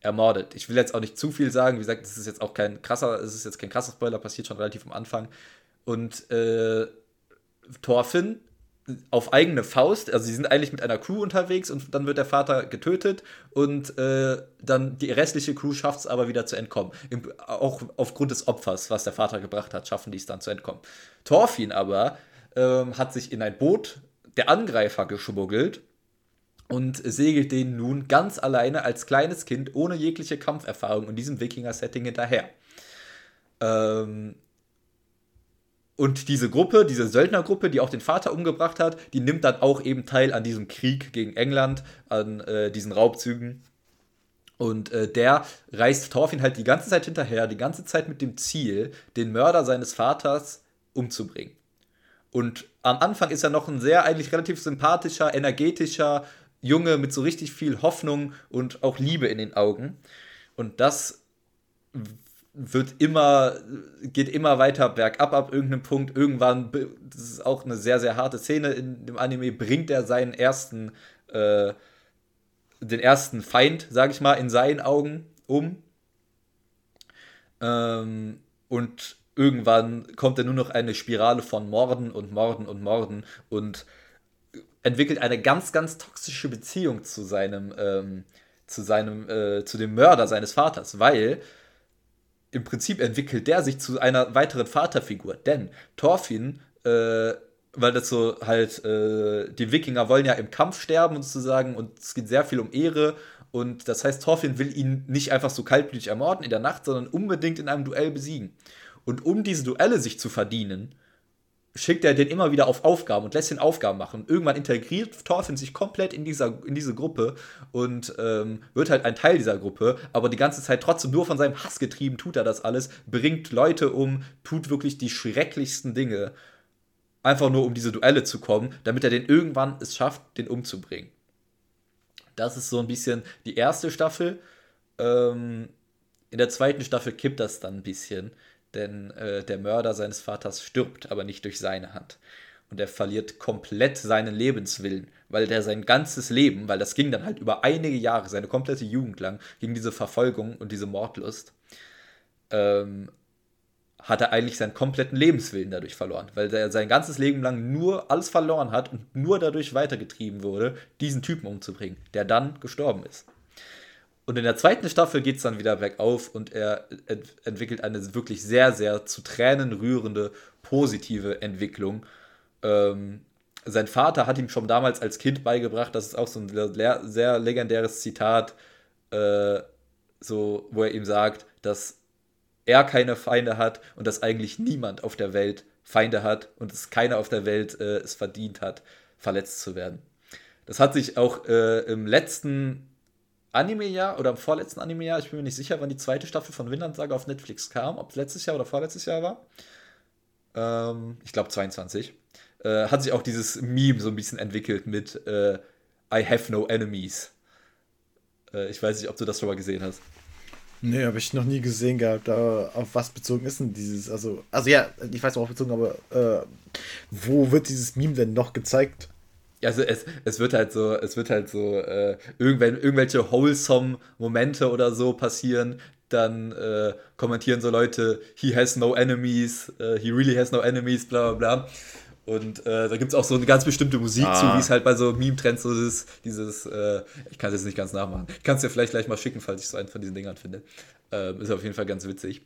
Ermordet. Ich will jetzt auch nicht zu viel sagen, wie gesagt, das ist jetzt auch kein krasser, es ist jetzt kein krasser Spoiler, passiert schon relativ am Anfang. Und äh, Thorfinn auf eigene Faust, also sie sind eigentlich mit einer Crew unterwegs und dann wird der Vater getötet und äh, dann die restliche Crew schafft es aber wieder zu entkommen. Im, auch aufgrund des Opfers, was der Vater gebracht hat, schaffen die es dann zu entkommen. Thorfinn aber ähm, hat sich in ein Boot der Angreifer geschmuggelt und segelt den nun ganz alleine als kleines Kind ohne jegliche Kampferfahrung in diesem Wikinger-Setting hinterher. Ähm, und diese Gruppe, diese Söldnergruppe, die auch den Vater umgebracht hat, die nimmt dann auch eben teil an diesem Krieg gegen England, an äh, diesen Raubzügen. Und äh, der reist Thorfinn halt die ganze Zeit hinterher, die ganze Zeit mit dem Ziel, den Mörder seines Vaters umzubringen. Und am Anfang ist er noch ein sehr, eigentlich relativ sympathischer, energetischer Junge mit so richtig viel Hoffnung und auch Liebe in den Augen. Und das wird immer, geht immer weiter bergab ab irgendeinem Punkt. Irgendwann, das ist auch eine sehr, sehr harte Szene in dem Anime, bringt er seinen ersten, äh, den ersten Feind, sag ich mal, in seinen Augen um. Ähm, und irgendwann kommt er nur noch eine Spirale von Morden und Morden und Morden und entwickelt eine ganz, ganz toxische Beziehung zu seinem, ähm, zu seinem, äh, zu dem Mörder seines Vaters, weil im Prinzip entwickelt der sich zu einer weiteren Vaterfigur. Denn Thorfinn, äh, weil das so halt, äh, die Wikinger wollen ja im Kampf sterben sozusagen und es geht sehr viel um Ehre. Und das heißt, Thorfinn will ihn nicht einfach so kaltblütig ermorden in der Nacht, sondern unbedingt in einem Duell besiegen. Und um diese Duelle sich zu verdienen, schickt er den immer wieder auf Aufgaben und lässt ihn Aufgaben machen. Irgendwann integriert Thorfinn sich komplett in, dieser, in diese Gruppe und ähm, wird halt ein Teil dieser Gruppe, aber die ganze Zeit trotzdem nur von seinem Hass getrieben tut er das alles, bringt Leute um, tut wirklich die schrecklichsten Dinge, einfach nur um diese Duelle zu kommen, damit er den irgendwann es schafft, den umzubringen. Das ist so ein bisschen die erste Staffel. Ähm, in der zweiten Staffel kippt das dann ein bisschen denn äh, der Mörder seines Vaters stirbt, aber nicht durch seine Hand. Und er verliert komplett seinen Lebenswillen, weil der sein ganzes Leben, weil das ging dann halt über einige Jahre, seine komplette Jugend lang, gegen diese Verfolgung und diese Mordlust, ähm, hat er eigentlich seinen kompletten Lebenswillen dadurch verloren, weil er sein ganzes Leben lang nur alles verloren hat und nur dadurch weitergetrieben wurde, diesen Typen umzubringen, der dann gestorben ist. Und in der zweiten Staffel geht es dann wieder bergauf und er ent entwickelt eine wirklich sehr, sehr zu Tränen rührende, positive Entwicklung. Ähm, sein Vater hat ihm schon damals als Kind beigebracht, das ist auch so ein le sehr legendäres Zitat, äh, so, wo er ihm sagt, dass er keine Feinde hat und dass eigentlich niemand auf der Welt Feinde hat und dass keiner auf der Welt äh, es verdient hat, verletzt zu werden. Das hat sich auch äh, im letzten Anime-Jahr oder im vorletzten Anime-Jahr, ich bin mir nicht sicher, wann die zweite Staffel von Vinland Saga auf Netflix kam, ob es letztes Jahr oder vorletztes Jahr war. Ähm, ich glaube 22. Äh, hat sich auch dieses Meme so ein bisschen entwickelt mit äh, I have no enemies. Äh, ich weiß nicht, ob du das schon mal gesehen hast. Nee, habe ich noch nie gesehen gehabt. Aber auf was bezogen ist denn dieses? Also, also ja, ich weiß worauf bezogen, aber äh, wo wird dieses Meme denn noch gezeigt? Also es, es wird halt so, es wird halt so, äh, irgendwel, irgendwelche wholesome Momente oder so passieren, dann äh, kommentieren so Leute, he has no enemies, uh, he really has no enemies, bla bla bla. Und äh, da gibt es auch so eine ganz bestimmte Musik ah. zu, wie es halt bei so Meme-Trends so ist, dieses, äh, ich kann es jetzt nicht ganz nachmachen. Ich kann es dir vielleicht gleich mal schicken, falls ich so einen von diesen Dingern finde. Ähm, ist auf jeden Fall ganz witzig.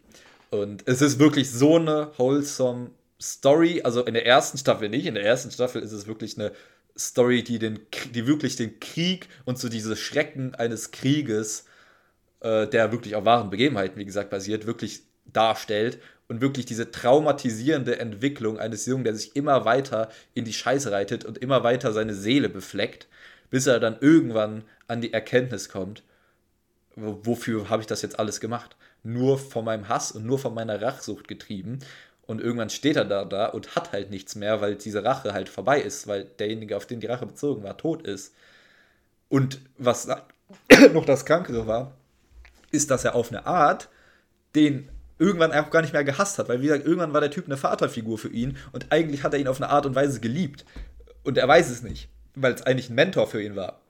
Und es ist wirklich so eine wholesome Story, also in der ersten Staffel nicht, in der ersten Staffel ist es wirklich eine Story, die, den, die wirklich den Krieg und so diese Schrecken eines Krieges, äh, der wirklich auf wahren Begebenheiten, wie gesagt, basiert, wirklich darstellt und wirklich diese traumatisierende Entwicklung eines Jungen, der sich immer weiter in die Scheiße reitet und immer weiter seine Seele befleckt, bis er dann irgendwann an die Erkenntnis kommt, wofür habe ich das jetzt alles gemacht? Nur von meinem Hass und nur von meiner Rachsucht getrieben und irgendwann steht er da, da und hat halt nichts mehr, weil diese Rache halt vorbei ist, weil derjenige, auf den die Rache bezogen war, tot ist. Und was noch das Krankere war, ist, dass er auf eine Art den irgendwann auch gar nicht mehr gehasst hat, weil wie gesagt, irgendwann war der Typ eine Vaterfigur für ihn und eigentlich hat er ihn auf eine Art und Weise geliebt. Und er weiß es nicht, weil es eigentlich ein Mentor für ihn war.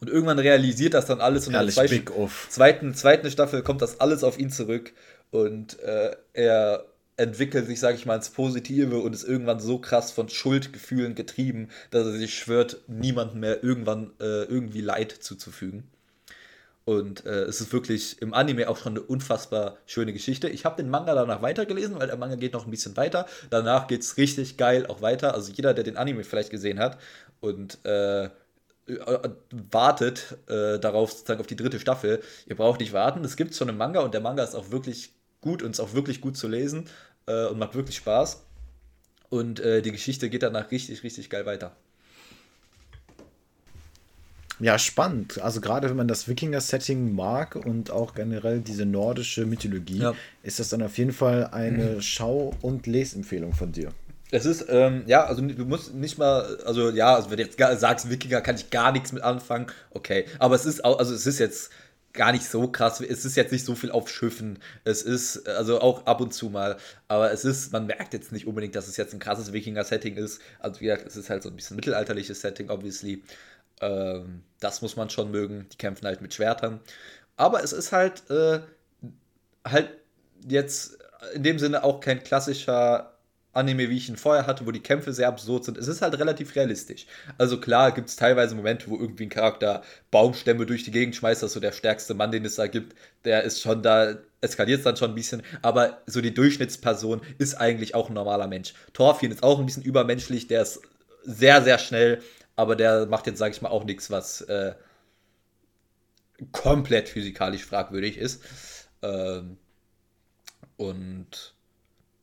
Und irgendwann realisiert das dann alles und in der zweiten, zweiten Staffel kommt das alles auf ihn zurück und äh, er entwickelt sich, sage ich mal, ins Positive und ist irgendwann so krass von Schuldgefühlen getrieben, dass er sich schwört, niemandem mehr irgendwann äh, irgendwie Leid zuzufügen. Und äh, es ist wirklich im Anime auch schon eine unfassbar schöne Geschichte. Ich habe den Manga danach weitergelesen, weil der Manga geht noch ein bisschen weiter. Danach geht es richtig geil auch weiter. Also jeder, der den Anime vielleicht gesehen hat und äh, äh, wartet äh, darauf, sozusagen auf die dritte Staffel. Ihr braucht nicht warten. Es gibt schon einen Manga und der Manga ist auch wirklich gut und ist auch wirklich gut zu lesen äh, und macht wirklich Spaß. Und äh, die Geschichte geht danach richtig, richtig geil weiter. Ja, spannend. Also gerade wenn man das Wikinger-Setting mag und auch generell diese nordische Mythologie, ja. ist das dann auf jeden Fall eine Schau- und Lesempfehlung von dir. Es ist, ähm, ja, also du musst nicht mal, also ja, also wenn du jetzt sagst, Wikinger kann ich gar nichts mit anfangen, okay. Aber es ist auch, also es ist jetzt gar nicht so krass, es ist jetzt nicht so viel auf Schiffen. Es ist, also auch ab und zu mal, aber es ist, man merkt jetzt nicht unbedingt, dass es jetzt ein krasses Wikinger-Setting ist. Also wie gesagt, es ist halt so ein bisschen mittelalterliches Setting, obviously. Ähm, das muss man schon mögen. Die kämpfen halt mit Schwertern. Aber es ist halt, äh, halt jetzt in dem Sinne auch kein klassischer Anime, wie ich ihn vorher hatte, wo die Kämpfe sehr absurd sind. Es ist halt relativ realistisch. Also klar gibt es teilweise Momente, wo irgendwie ein Charakter Baumstämme durch die Gegend schmeißt, das so der stärkste Mann, den es da gibt. Der ist schon da, eskaliert es dann schon ein bisschen. Aber so die Durchschnittsperson ist eigentlich auch ein normaler Mensch. Thorfinn ist auch ein bisschen übermenschlich, der ist sehr, sehr schnell, aber der macht jetzt, sage ich mal, auch nichts, was äh, komplett physikalisch fragwürdig ist. Ähm, und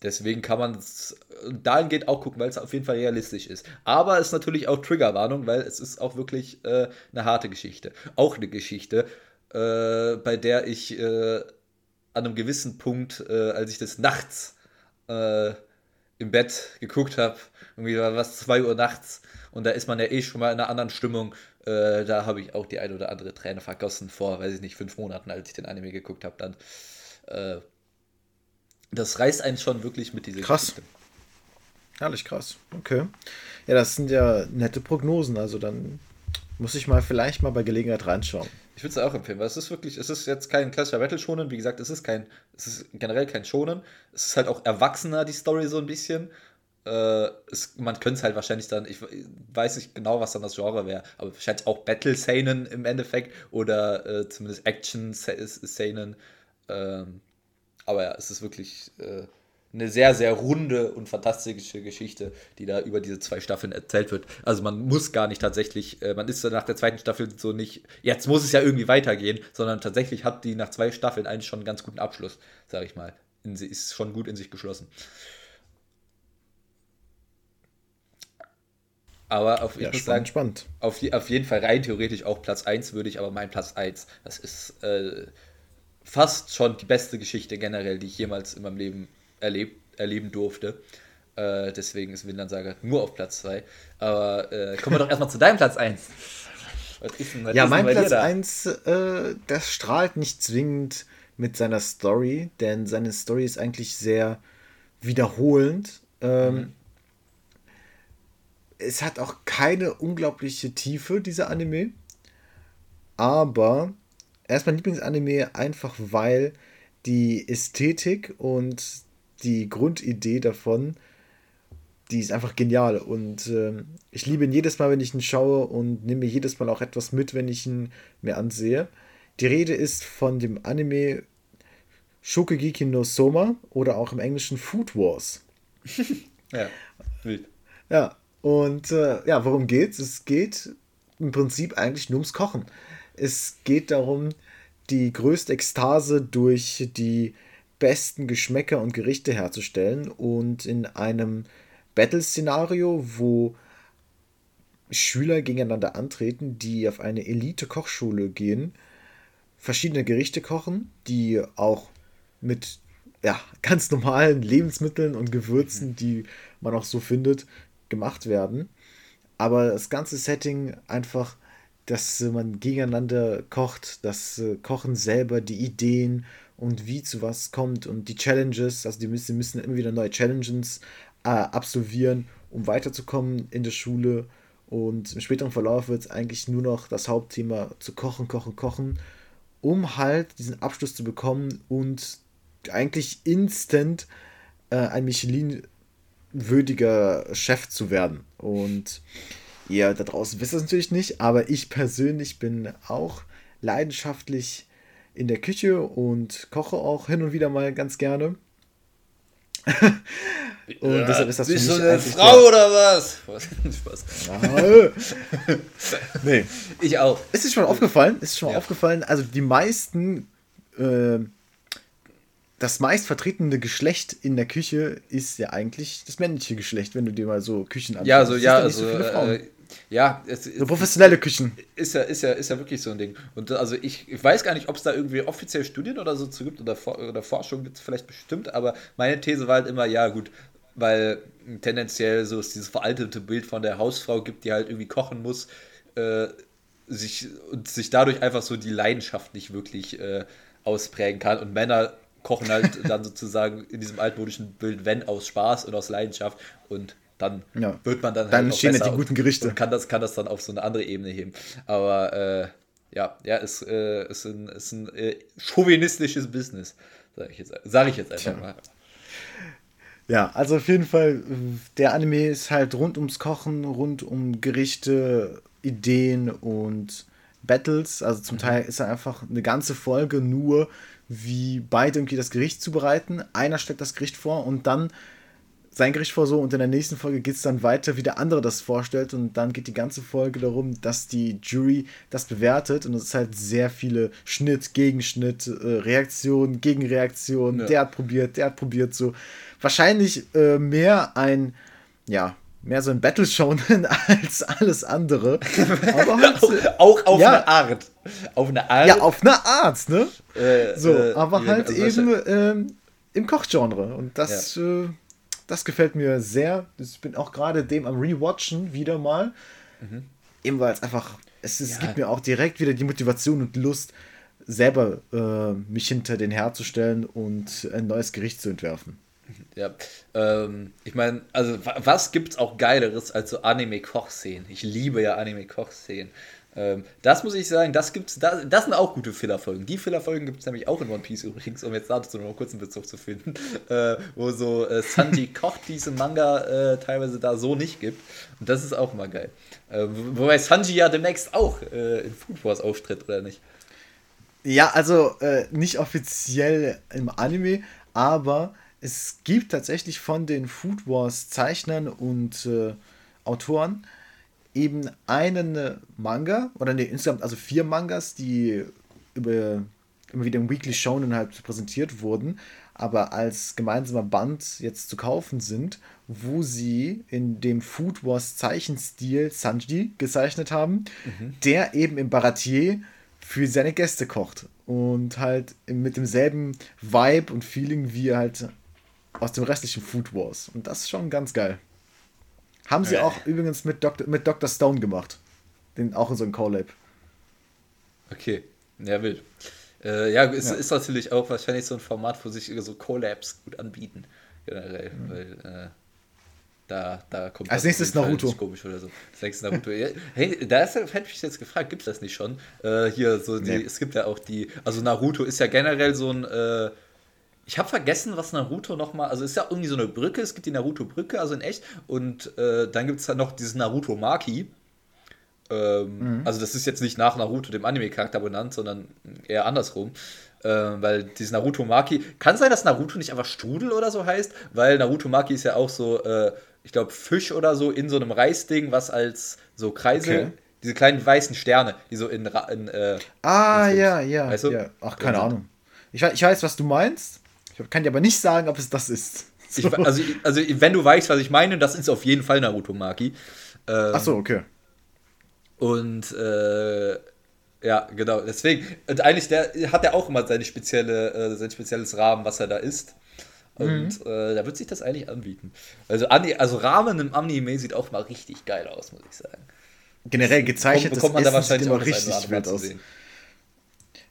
Deswegen kann man es dahingehend auch gucken, weil es auf jeden Fall realistisch ist. Aber es ist natürlich auch Triggerwarnung, weil es ist auch wirklich äh, eine harte Geschichte. Auch eine Geschichte, äh, bei der ich äh, an einem gewissen Punkt, äh, als ich das nachts äh, im Bett geguckt habe, irgendwie war was 2 Uhr nachts und da ist man ja eh schon mal in einer anderen Stimmung. Äh, da habe ich auch die ein oder andere Träne vergossen vor, weiß ich nicht, fünf Monaten, als ich den Anime geguckt habe. Dann das reißt einen schon wirklich mit dieser krass. Geschichte. Herrlich krass. Okay. Ja, das sind ja nette Prognosen. Also dann muss ich mal vielleicht mal bei Gelegenheit reinschauen. Ich würde es auch empfehlen, weil es ist wirklich, es ist jetzt kein klassischer Battle Shonen. Wie gesagt, es ist kein, es ist generell kein Shonen. Es ist halt auch erwachsener die Story so ein bisschen. Äh, es, man könnte es halt wahrscheinlich dann, ich weiß nicht genau, was dann das Genre wäre, aber wahrscheinlich auch Battle Seinen im Endeffekt oder äh, zumindest Action Seinen. Ähm, aber ja, es ist wirklich äh, eine sehr, sehr runde und fantastische Geschichte, die da über diese zwei Staffeln erzählt wird. Also man muss gar nicht tatsächlich, äh, man ist nach der zweiten Staffel so nicht, jetzt muss es ja irgendwie weitergehen, sondern tatsächlich hat die nach zwei Staffeln eigentlich schon einen ganz guten Abschluss, sage ich mal. In, sie ist schon gut in sich geschlossen. Aber auf, ja, ich muss sagen, spannend. Auf, auf jeden Fall rein theoretisch auch Platz 1 würde ich, aber mein Platz 1, das ist äh, fast schon die beste Geschichte generell, die ich jemals in meinem Leben erleb erleben durfte. Äh, deswegen ist Vinland Saga nur auf Platz 2. Aber äh, kommen wir doch erstmal zu deinem Platz 1. ja, mein Platz 1, äh, das strahlt nicht zwingend mit seiner Story, denn seine Story ist eigentlich sehr wiederholend. Ähm, mhm. Es hat auch keine unglaubliche Tiefe, dieser Anime. Aber er ist mein Lieblingsanime einfach, weil die Ästhetik und die Grundidee davon, die ist einfach genial. Und äh, ich liebe ihn jedes Mal, wenn ich ihn schaue und nehme mir jedes Mal auch etwas mit, wenn ich ihn mir ansehe. Die Rede ist von dem Anime Shokugeki no Soma oder auch im Englischen Food Wars. ja, wild. Ja, und äh, ja, worum geht's? Es geht im Prinzip eigentlich nur ums Kochen. Es geht darum, die größte Ekstase durch die besten Geschmäcker und Gerichte herzustellen und in einem Battle-Szenario, wo Schüler gegeneinander antreten, die auf eine Elite-Kochschule gehen, verschiedene Gerichte kochen, die auch mit ja, ganz normalen Lebensmitteln und Gewürzen, die man auch so findet, gemacht werden. Aber das ganze Setting einfach dass man gegeneinander kocht, das äh, Kochen selber, die Ideen und wie zu was kommt und die Challenges, also die müssen, müssen immer wieder neue Challenges äh, absolvieren, um weiterzukommen in der Schule. Und im späteren Verlauf wird es eigentlich nur noch das Hauptthema zu kochen, kochen, kochen, um halt diesen Abschluss zu bekommen und eigentlich instant äh, ein Michelin-würdiger Chef zu werden. Und Ihr da draußen wisst es natürlich nicht, aber ich persönlich bin auch leidenschaftlich in der Küche und koche auch hin und wieder mal ganz gerne. Und ja, deshalb ist das Bist für mich du eine Frau oder was? Spaß. nee. Ich auch. Ist es schon aufgefallen? Ist es schon ja. aufgefallen? Also die meisten, äh, das meist vertretene Geschlecht in der Küche ist ja eigentlich das männliche Geschlecht, wenn du dir mal so Küchen anschaust. Ja, so, ja, also, so äh, ja, es, so professionelle Küchen. Ist ja, ist, ja, ist ja wirklich so ein Ding. Und also ich, ich weiß gar nicht, ob es da irgendwie offiziell Studien oder so zu gibt oder, oder Forschung gibt es vielleicht bestimmt, aber meine These war halt immer, ja gut, weil tendenziell so ist dieses veraltete Bild von der Hausfrau gibt, die halt irgendwie kochen muss, äh, sich, und sich dadurch einfach so die Leidenschaft nicht wirklich äh, ausprägen kann. Und Männer kochen halt dann sozusagen in diesem altmodischen Bild, wenn aus Spaß und aus Leidenschaft und dann ja. wird man dann halt dann entstehen die guten Gerichte und, und, kann das kann das dann auf so eine andere Ebene heben aber äh, ja ja ist, äh, ist ein, ist ein äh, chauvinistisches Business sage ich jetzt sage ich jetzt einfach Tja. mal ja, also auf jeden Fall, der Anime ist halt rund ums Kochen, rund um Gerichte, Ideen und Battles. Also zum mhm. Teil ist er einfach eine ganze Folge nur, wie beide irgendwie das Gericht zubereiten. Einer stellt das Gericht vor und dann sein Gericht vor so und in der nächsten Folge geht es dann weiter, wie der andere das vorstellt und dann geht die ganze Folge darum, dass die Jury das bewertet und es ist halt sehr viele Schnitt, Gegenschnitt, äh, Reaktion, Gegenreaktion, ja. der hat probiert, der hat probiert so. Wahrscheinlich äh, mehr ein, ja, mehr so ein Battle-Shonen als alles andere. Aber halt, auch, auch auf ja, eine Art. Auf eine Art. Ja, auf eine Art, ne? Äh, so, äh, aber halt eben ähm, im Kochgenre. Und das ja. Äh, das gefällt mir sehr. Ich bin auch gerade dem am Rewatchen wieder mal. Mhm. Eben weil es einfach, es, es ja. gibt mir auch direkt wieder die Motivation und Lust, selber äh, mich hinter den herzustellen und ein neues Gericht zu entwerfen. Ja, ähm, ich meine, also was gibt's auch Geileres als so Anime-Kochszenen? Ich liebe ja Anime-Kochszenen. Ähm, das muss ich sagen, das gibt's, das, das sind auch gute Fillerfolgen. Die Fillerfolgen gibt es nämlich auch in One Piece übrigens, um jetzt dazu noch einen kurzen Bezug zu finden, äh, wo so äh, Sanji kocht, die es im Manga äh, teilweise da so nicht gibt. Und das ist auch mal geil. Äh, wobei Sanji ja demnächst auch äh, in Food Wars auftritt, oder nicht? Ja, also äh, nicht offiziell im Anime, aber es gibt tatsächlich von den Food Wars Zeichnern und Autoren eben einen Manga, oder ne, insgesamt also vier Mangas, die über, immer wieder im Weekly Shonen halt präsentiert wurden, aber als gemeinsamer Band jetzt zu kaufen sind, wo sie in dem Food Wars Zeichenstil Sanji gezeichnet haben, mhm. der eben im Baratier für seine Gäste kocht und halt mit demselben Vibe und Feeling wie halt aus dem restlichen Food Wars. Und das ist schon ganz geil. Haben sie auch übrigens mit, Dok mit Dr. Stone gemacht. Den auch in so einem Collab. Okay, ja, wild. Äh, ja, es ja. ist natürlich auch wahrscheinlich so ein Format, wo sich so Collabs gut anbieten. Generell, mhm. weil äh, da, da kommt. Als nächstes Naruto. komisch oder so. Als nächstes Naruto. hey, da ist, hätte ich jetzt gefragt, gibt es das nicht schon? Äh, hier, so, die, nee. es gibt ja auch die. Also, Naruto ist ja generell so ein äh, ich habe vergessen, was Naruto nochmal. Also, es ist ja irgendwie so eine Brücke. Es gibt die Naruto-Brücke, also in echt. Und äh, dann gibt es halt noch dieses Naruto-Maki. Ähm, mhm. Also, das ist jetzt nicht nach Naruto, dem Anime-Charakter benannt, sondern eher andersrum. Äh, weil dieses Naruto Maki. Kann sein, dass Naruto nicht einfach Strudel oder so heißt, weil Naruto Maki ist ja auch so, äh, ich glaube, Fisch oder so in so einem Reisding, was als so Kreise. Okay. Diese kleinen weißen Sterne, die so in. in äh, ah, in ja, ja, weißt du? ja. Ach, keine und, Ahnung. Ich, ich weiß, was du meinst. Ich kann dir aber nicht sagen, ob es das ist. So. Ich, also, also, wenn du weißt, was ich meine, das ist auf jeden Fall Naruto Maki. Ähm, Ach so, okay. Und äh, ja, genau. Deswegen, und eigentlich der, hat er auch immer seine spezielle, äh, sein spezielles Rahmen, was er da isst. Und mhm. äh, da wird sich das eigentlich anbieten. Also, also Rahmen im Anime sieht auch mal richtig geil aus, muss ich sagen. Generell gezeichnet bekommt man da wahrscheinlich immer richtig wild aus. Sehen.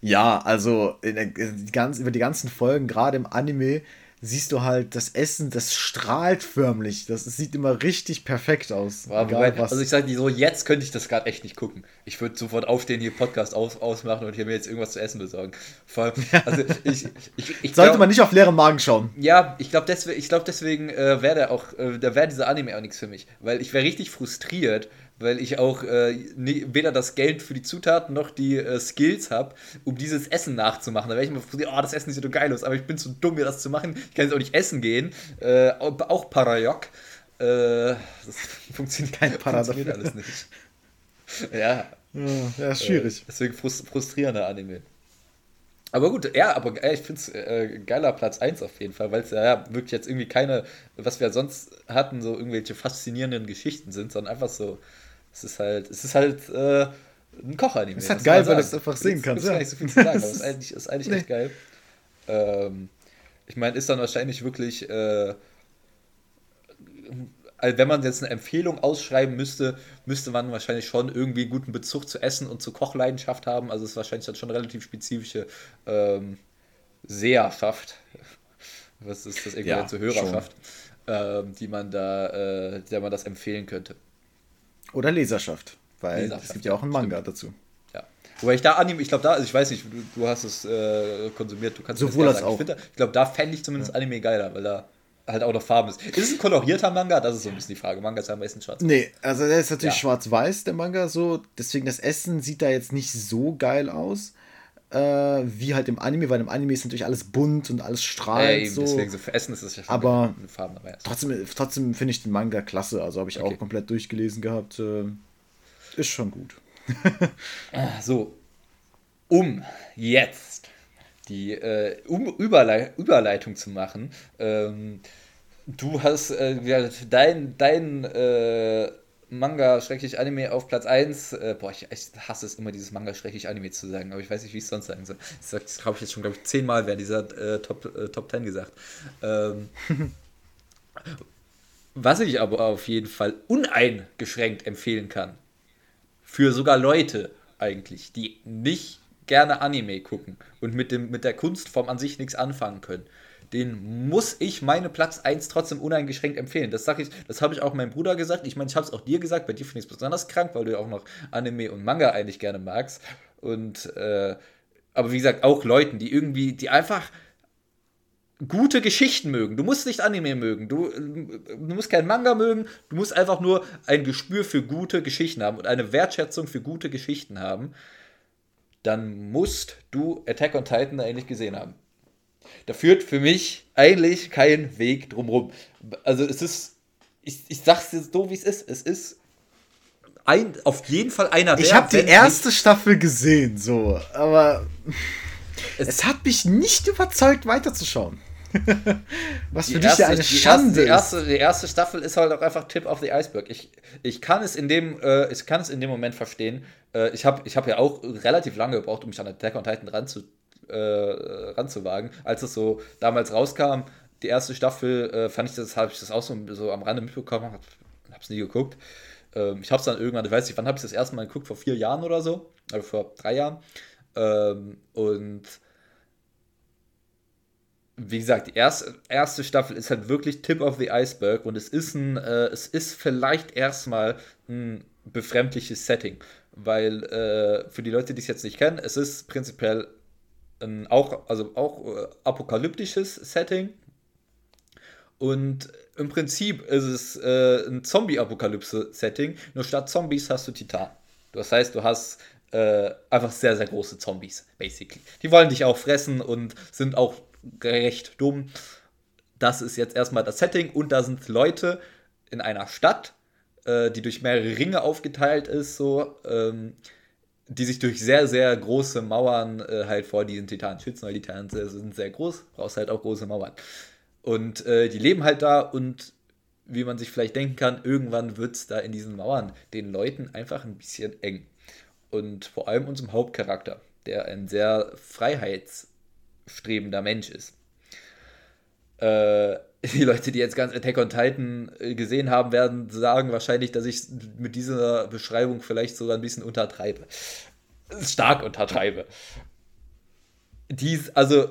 Ja, also der, ganz, über die ganzen Folgen, gerade im Anime, siehst du halt das Essen, das strahlt förmlich. Das, das sieht immer richtig perfekt aus. Ja, wobei, also ich sage dir so, jetzt könnte ich das gerade echt nicht gucken. Ich würde sofort aufstehen, hier Podcast aus, ausmachen und hier mir jetzt irgendwas zu essen besorgen. Vor allem, also ich, ich, ich Sollte glaub, man nicht auf leeren Magen schauen. Ja, ich glaube deswegen, ich glaub deswegen äh, wäre auch, äh, da wäre dieser Anime auch nichts für mich. Weil ich wäre richtig frustriert, weil ich auch äh, nie, weder das Geld für die Zutaten noch die äh, Skills habe, um dieses Essen nachzumachen. Da wäre ich immer oh, das Essen sieht so geil aus, aber ich bin zu dumm, mir das zu machen. Ich kann jetzt auch nicht essen gehen. Äh, auch Parajok. Äh, das funktioniert, Kein funktioniert alles nicht. ja. Ja, ja ist schwierig. Äh, deswegen frustrierender Anime. Aber gut, ja, aber ey, ich finde es äh, geiler Platz 1 auf jeden Fall, weil es ja wirklich jetzt irgendwie keine, was wir sonst hatten, so irgendwelche faszinierenden Geschichten sind, sondern einfach so, es ist halt, es ist halt äh, ein Kochanime. Es ist halt geil, weil du es einfach sehen kannst. Das ist ja. gar nicht so viel zu sagen, aber es ist eigentlich, ist eigentlich nee. echt geil. Ähm, ich meine, ist dann wahrscheinlich wirklich äh, also wenn man jetzt eine Empfehlung ausschreiben müsste, müsste man wahrscheinlich schon irgendwie guten Bezug zu Essen und zu Kochleidenschaft haben. Also es ist wahrscheinlich dann schon relativ spezifische ähm, Seherschaft. Was ist das irgendwie ja, zur Hörerschaft, ähm, die man da, äh, der man das empfehlen könnte. Oder Leserschaft, weil Leserschaft, es gibt ja auch einen Manga stimmt. dazu. Ja. Wobei ich da Anime, ich glaube da, also ich weiß nicht, du, du hast es äh, konsumiert, du kannst Sowohl als auch. Ich, ich glaube, da fände ich zumindest ja. Anime geiler, weil da halt auch noch Farben ist. Ist es ein kolorierter Manga? Das ist so ein bisschen die Frage. Manga ist ja meistens schwarz. Nee, also der ist natürlich ja. schwarz-weiß, der Manga so. Deswegen das Essen sieht da jetzt nicht so geil aus. Äh, wie halt im Anime, weil im Anime ist natürlich alles bunt und alles strahlt. Ja, so. Deswegen, so für Essen ist es ja schon aber eine Farben dabei. Trotzdem, trotzdem finde ich den Manga klasse. Also habe ich okay. auch komplett durchgelesen gehabt. Äh, ist schon gut. Ah, so, um jetzt die äh, um Überle Überleitung zu machen. Ähm, du hast äh, dein, dein äh, Manga schrecklich Anime auf Platz 1. Äh, boah, ich, ich, hasse es immer, dieses Manga schrecklich Anime zu sagen, aber ich weiß nicht, wie ich es sonst sagen soll. Das habe ich jetzt schon, glaube ich, zehnmal während dieser äh, Top, äh, Top 10 gesagt. Ähm, was ich aber auf jeden Fall uneingeschränkt empfehlen kann, für sogar Leute eigentlich, die nicht gerne Anime gucken und mit, dem, mit der Kunstform an sich nichts anfangen können, den muss ich meine Platz 1 trotzdem uneingeschränkt empfehlen. Das sage ich, das habe ich auch meinem Bruder gesagt. Ich meine, ich habe es auch dir gesagt, bei dir finde ich es besonders krank, weil du ja auch noch Anime und Manga eigentlich gerne magst. Und äh, aber wie gesagt, auch Leuten, die irgendwie, die einfach gute Geschichten mögen. Du musst nicht Anime mögen. Du, du musst keinen Manga mögen. Du musst einfach nur ein Gespür für gute Geschichten haben und eine Wertschätzung für gute Geschichten haben dann musst du Attack on Titan eigentlich gesehen haben. Da führt für mich eigentlich kein Weg drumherum. Also es ist, ich, ich sag's jetzt so, wie es ist. Es ist ein, auf jeden Fall einer der. Ich habe die erste Staffel gesehen, so, aber es, es, hat mich nicht überzeugt, weiterzuschauen. Was für dich ja eine Schande die erste, die erste, die erste Staffel ist halt auch einfach Tip of the Iceberg. Ich, ich kann es in dem, äh, ich kann es in dem Moment verstehen. Äh, ich habe ich hab ja auch relativ lange gebraucht, um mich an Attack on Titan ranzu, äh, ranzuwagen. Als es so damals rauskam, die erste Staffel, äh, fand ich das, habe ich das auch so, so am Rande mitbekommen, habe es nie geguckt. Ähm, ich habe es dann irgendwann, ich weiß nicht, wann habe ich das erste Mal geguckt? Vor vier Jahren oder so, also vor drei Jahren. Ähm, und wie gesagt, die erste, erste Staffel ist halt wirklich Tip of the Iceberg und es ist ein, äh, es ist vielleicht erstmal ein befremdliches Setting, weil äh, für die Leute, die es jetzt nicht kennen, es ist prinzipiell ein auch, also auch äh, apokalyptisches Setting und im Prinzip ist es äh, ein Zombie-Apokalypse-Setting, nur statt Zombies hast du Titan. Das heißt, du hast äh, einfach sehr, sehr große Zombies, basically. Die wollen dich auch fressen und sind auch recht dumm. Das ist jetzt erstmal das Setting und da sind Leute in einer Stadt, äh, die durch mehrere Ringe aufgeteilt ist, so, ähm, die sich durch sehr, sehr große Mauern äh, halt vor diesen Titanen schützen, weil die Titanen sind sehr groß, brauchst halt auch große Mauern. Und äh, die leben halt da und wie man sich vielleicht denken kann, irgendwann wird es da in diesen Mauern den Leuten einfach ein bisschen eng. Und vor allem unserem Hauptcharakter, der ein sehr freiheits- strebender Mensch ist. Äh, die Leute, die jetzt ganz Attack on Titan äh, gesehen haben, werden sagen wahrscheinlich, dass ich mit dieser Beschreibung vielleicht sogar ein bisschen untertreibe. Stark untertreibe. Dies, also,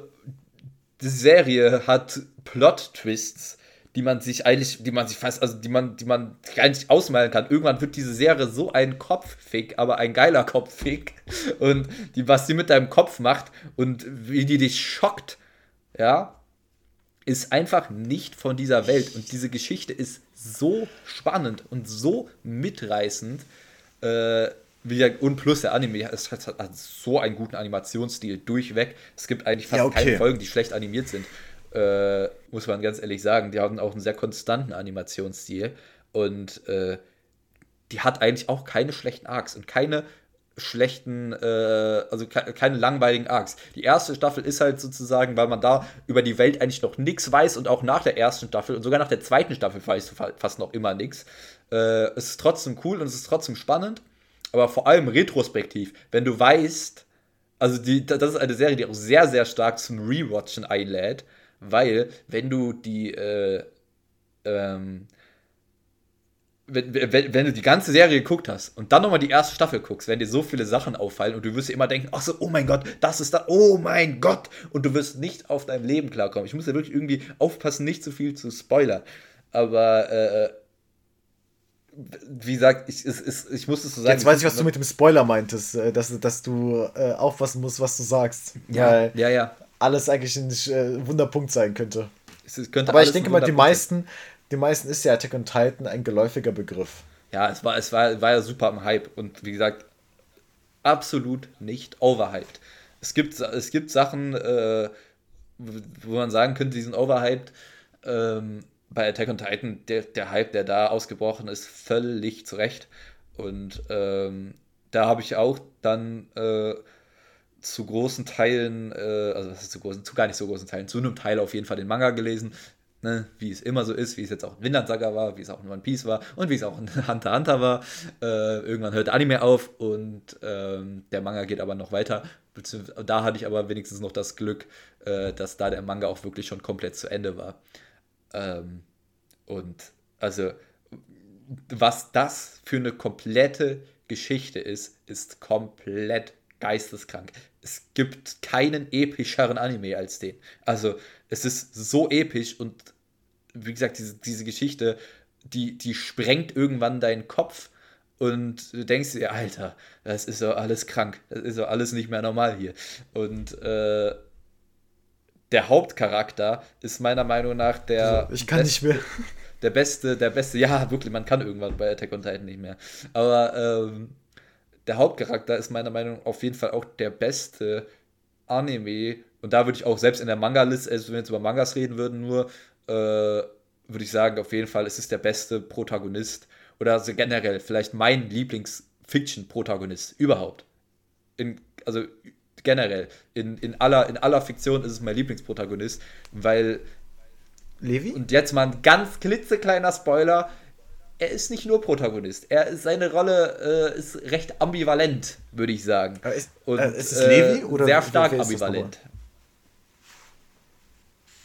die Serie hat Plot-Twists, die man sich eigentlich, die man sich fast, also die man, die man gar nicht ausmalen kann. Irgendwann wird diese Serie so ein Kopffick, aber ein geiler Kopffick. Und die, was sie mit deinem Kopf macht und wie die dich schockt, ja, ist einfach nicht von dieser Welt. Und diese Geschichte ist so spannend und so mitreißend. Äh, und plus der Anime es hat, hat, so einen guten Animationsstil durchweg. Es gibt eigentlich fast ja, okay. keine Folgen, die schlecht animiert sind. Äh, muss man ganz ehrlich sagen. Die haben auch einen sehr konstanten Animationsstil. Und äh, die hat eigentlich auch keine schlechten Arcs und keine schlechten, äh, also ke keine langweiligen Arcs. Die erste Staffel ist halt sozusagen, weil man da über die Welt eigentlich noch nichts weiß und auch nach der ersten Staffel und sogar nach der zweiten Staffel weißt du fast noch immer nichts. Äh, es ist trotzdem cool und es ist trotzdem spannend, aber vor allem retrospektiv, wenn du weißt, also die, das ist eine Serie, die auch sehr, sehr stark zum Rewatchen einlädt, weil wenn du die, äh, ähm, wenn, wenn, wenn, du die ganze Serie geguckt hast und dann nochmal die erste Staffel guckst, werden dir so viele Sachen auffallen und du wirst dir immer denken, ach so, oh mein Gott, das ist da, oh mein Gott. Und du wirst nicht auf dein Leben klarkommen. Ich muss ja wirklich irgendwie aufpassen, nicht zu viel zu spoilern. Aber, äh, wie gesagt, ich, es, es, ich muss es so sagen. Jetzt weiß ich, was du mit dem Spoiler meintest, äh, dass, dass du äh, aufpassen musst, was du sagst. Ja, ja, ja. Alles eigentlich ein äh, Wunderpunkt sein könnte. könnte Aber ich denke mal, die meisten, den meisten ist ja Attack on Titan ein geläufiger Begriff. Ja, es war, es war, war ja super im Hype und wie gesagt, absolut nicht overhyped. Es gibt, es gibt Sachen, äh, wo man sagen könnte, die sind overhyped. Ähm, bei Attack on Titan, der, der Hype, der da ausgebrochen ist, völlig zurecht. Und ähm, da habe ich auch dann äh, zu großen Teilen, äh, also zu großen, zu gar nicht so großen Teilen, zu einem Teil auf jeden Fall den Manga gelesen, Ne, wie es immer so ist, wie es jetzt auch in Vinland Saga war, wie es auch in One Piece war und wie es auch in Hunter Hunter war. Äh, irgendwann hört der Anime auf und ähm, der Manga geht aber noch weiter. Da hatte ich aber wenigstens noch das Glück, äh, dass da der Manga auch wirklich schon komplett zu Ende war. Ähm, und also, was das für eine komplette Geschichte ist, ist komplett geisteskrank. Es gibt keinen epischeren Anime als den. Also, es ist so episch und wie gesagt, diese, diese Geschichte, die, die sprengt irgendwann deinen Kopf und du denkst dir, Alter, das ist so alles krank, das ist so alles nicht mehr normal hier. Und äh, der Hauptcharakter ist meiner Meinung nach der. Also, ich kann beste, nicht mehr. Der beste, der beste, ja, wirklich, man kann irgendwann bei Attack on Titan nicht mehr. Aber ähm, der Hauptcharakter ist meiner Meinung nach auf jeden Fall auch der beste Anime, und da würde ich auch selbst in der Manga-Liste, also wenn wir jetzt über Mangas reden würden, nur, äh, würde ich sagen, auf jeden Fall ist es der beste Protagonist oder also generell vielleicht mein Lieblings-Fiction-Protagonist überhaupt. In, also generell, in, in, aller, in aller Fiktion ist es mein Lieblingsprotagonist, weil. Levi? Und jetzt mal ein ganz klitzekleiner Spoiler. Er ist nicht nur Protagonist. Er ist, seine Rolle äh, ist recht ambivalent, würde ich sagen. Ist, Und, äh, ist es Levi oder sehr stark ambivalent.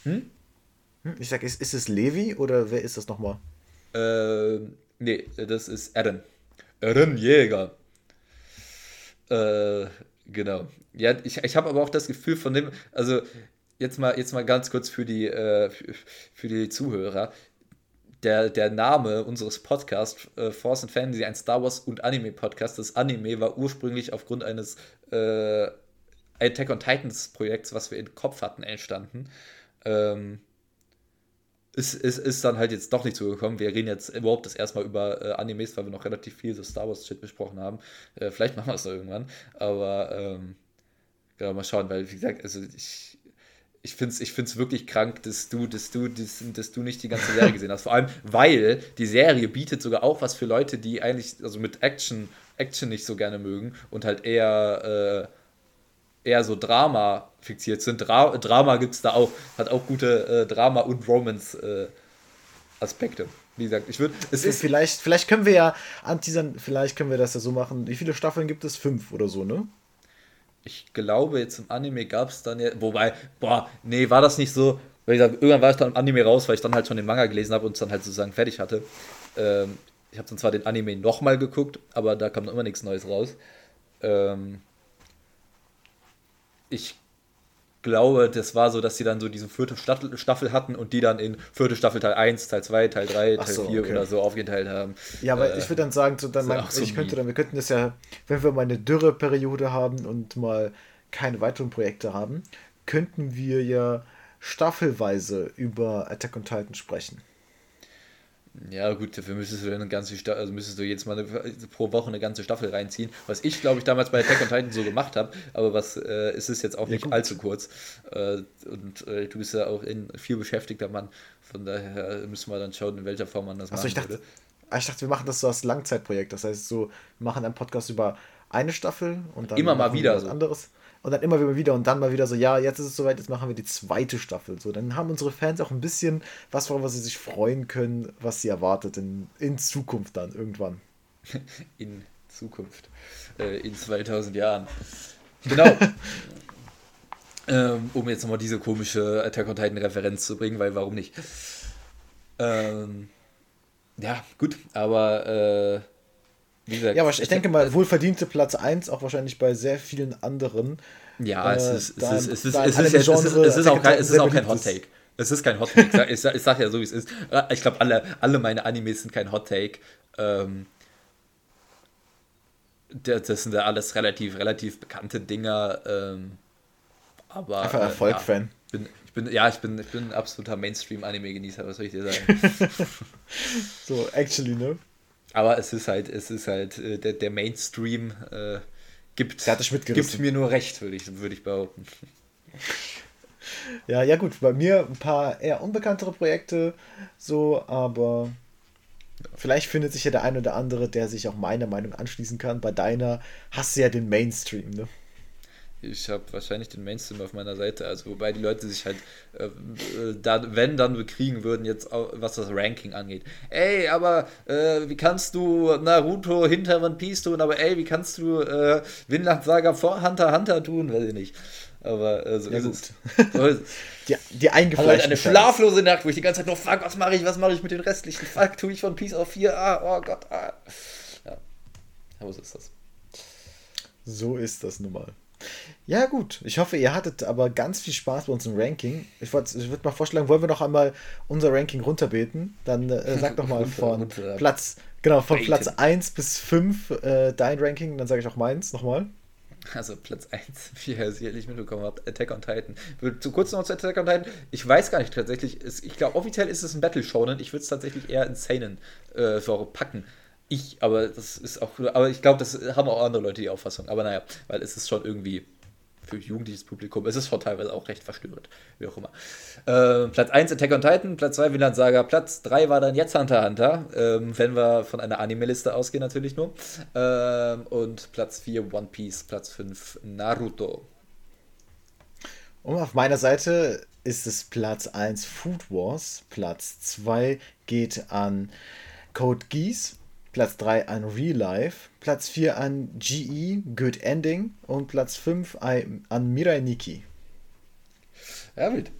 Hm? hm? Ich sag, ist, ist es Levi oder wer ist das nochmal? Äh, nee, das ist Eren. Eren Jäger. Äh, genau. Ja, ich, ich habe aber auch das Gefühl von dem, also jetzt mal, jetzt mal ganz kurz für die, äh, für, für, die Zuhörer. Der, der Name unseres Podcasts, äh, Force and Fantasy, ein Star Wars und Anime Podcast, das Anime war ursprünglich aufgrund eines äh, Attack on Titans Projekts, was wir im Kopf hatten, entstanden. Ähm, ist, ist, ist dann halt jetzt doch nicht zugekommen. Wir reden jetzt überhaupt das erstmal über äh, Animes, weil wir noch relativ viel so Star Wars-Shit besprochen haben. Äh, vielleicht machen wir es noch irgendwann. Aber ähm, genau, mal schauen, weil wie gesagt, also ich, ich finde es ich find's wirklich krank, dass du, dass, du, dass, dass du nicht die ganze Serie gesehen hast. Vor allem, weil die Serie bietet sogar auch was für Leute, die eigentlich also mit Action, Action nicht so gerne mögen und halt eher äh, eher so Drama fixiert sind. Dra Drama gibt es da auch, hat auch gute äh, Drama- und Romance-Aspekte. Äh, Wie gesagt, ich würde. Vielleicht, vielleicht können wir ja anteasern, vielleicht können wir das ja so machen. Wie viele Staffeln gibt es? Fünf oder so, ne? Ich glaube, jetzt im Anime gab es dann ja. Wobei, boah, nee, war das nicht so. Weil ich sag, irgendwann war ich dann im Anime raus, weil ich dann halt schon den Manga gelesen habe und es dann halt sozusagen fertig hatte. Ähm, ich habe dann zwar den Anime nochmal geguckt, aber da kam noch immer nichts Neues raus. Ähm, ich glaube, das war so, dass sie dann so diese vierte Staffel hatten und die dann in vierte Staffel Teil 1, Teil 2, Teil 3, Teil so, 4 okay. oder so aufgeteilt haben. Ja, aber äh, ich würde dann sagen, so dann man, so ich könnte dann, wir könnten das ja, wenn wir mal eine Dürreperiode haben und mal keine weiteren Projekte haben, könnten wir ja staffelweise über Attack on Titan sprechen. Ja, gut, dafür müsstest du eine ganze Staffel, also müsstest du jetzt mal eine, pro Woche eine ganze Staffel reinziehen, was ich, glaube ich, damals bei Attack on Titan so gemacht habe, aber was äh, es ist jetzt auch nicht gut. allzu kurz. Äh, und äh, du bist ja auch ein viel beschäftigter Mann, von daher müssen wir dann schauen, in welcher Form man das Achso, machen ich dachte, würde. Ich dachte, wir machen das so als Langzeitprojekt, das heißt, so, wir machen einen Podcast über eine Staffel und dann immer mal wieder was so. anderes und dann immer wieder und dann mal wieder so, ja, jetzt ist es soweit, jetzt machen wir die zweite Staffel. So, dann haben unsere Fans auch ein bisschen was, worüber sie sich freuen können, was sie erwartet in, in Zukunft dann irgendwann. In Zukunft. Äh, in 2000 Jahren. Genau. ähm, um jetzt nochmal diese komische Attack on Titan Referenz zu bringen, weil warum nicht? Ähm, ja, gut, aber äh, Gesagt, ja, aber ich denke mal, wohlverdiente Platz 1, auch wahrscheinlich bei sehr vielen anderen. Ja, es ist, es ist, es ist, es ist, auch kein, es ist auch kein Hot Take. Es ist kein Hot Take. Ich, sag, ich sag ja so, wie es ist. Ich glaube, alle, alle meine Animes sind kein Hot Take. Ähm, das sind ja alles relativ, relativ bekannte Dinger. Ähm, aber. Einfach äh, Erfolg-Fan. Ja, ich bin, ja, ich bin, ich bin ein absoluter Mainstream-Anime-Genießer, was soll ich dir sagen? so, actually, ne? Aber es ist halt, es ist halt, äh, der, der Mainstream äh, gibt, gibt mir nur recht, würde ich, würd ich behaupten. Ja, ja gut, bei mir ein paar eher unbekanntere Projekte, so, aber vielleicht findet sich ja der ein oder andere, der sich auch meiner Meinung anschließen kann. Bei deiner hast du ja den Mainstream, ne? Ich habe wahrscheinlich den Mainstream auf meiner Seite, also wobei die Leute sich halt, äh, da, wenn dann bekriegen würden, jetzt auch, was das Ranking angeht. Ey, aber äh, wie kannst du Naruto hinter One Piece tun, aber ey, wie kannst du äh, Vinland Saga vor Hunter Hunter tun, weiß ich nicht. Aber äh, so, ja, ist es. so ist es. Die, die eingefleischten halt eine schlaflose Nacht, wo ich die ganze Zeit nur fuck, was mache ich, was mache ich mit den restlichen? Fuck, tue ich von Peace auf 4? Ah, oh Gott, ah. Ja, aber so ist das. So ist das nun mal. Ja, gut. Ich hoffe, ihr hattet aber ganz viel Spaß bei unserem Ranking. Ich, ich würde mal vorschlagen, wollen wir noch einmal unser Ranking runterbeten? Dann äh, sag doch mal von Platz, genau, von Beten. Platz 1 bis 5 äh, dein Ranking, dann sage ich auch meins nochmal. Also Platz 1, wie ihr sicherlich mitbekommen habt, Attack on Titan. Zu kurz noch zu Attack on Titan. Ich weiß gar nicht tatsächlich, ich glaube offiziell ist es ein Battle Shonen. Ich würde es tatsächlich eher in Seinen äh, packen. Ich, aber das ist auch, aber ich glaube, das haben auch andere Leute die Auffassung. Aber naja, weil es ist schon irgendwie für jugendliches Publikum. Es ist schon teilweise auch recht verstörend, wie auch immer. Äh, Platz 1 Attack on Titan, Platz 2 Vinland Saga, Platz 3 war dann jetzt Hunter Hunter, ähm, wenn wir von einer Anime-Liste ausgehen natürlich nur. Ähm, und Platz 4 One Piece, Platz 5 Naruto. Und auf meiner Seite ist es Platz 1 Food Wars, Platz 2 geht an Code Geass, Platz 3 an Real Life, Platz 4 an GE, Good Ending und Platz 5 an Mirai Nikki. Ja, wild.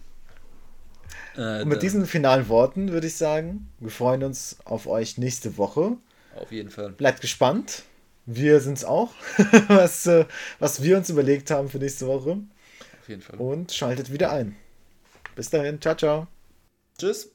Äh, und mit diesen finalen Worten würde ich sagen, wir freuen uns auf euch nächste Woche. Auf jeden Fall. Bleibt gespannt. Wir sind es auch, was, äh, was wir uns überlegt haben für nächste Woche. Auf jeden Fall. Und schaltet wieder ein. Bis dahin. Ciao, ciao. Tschüss.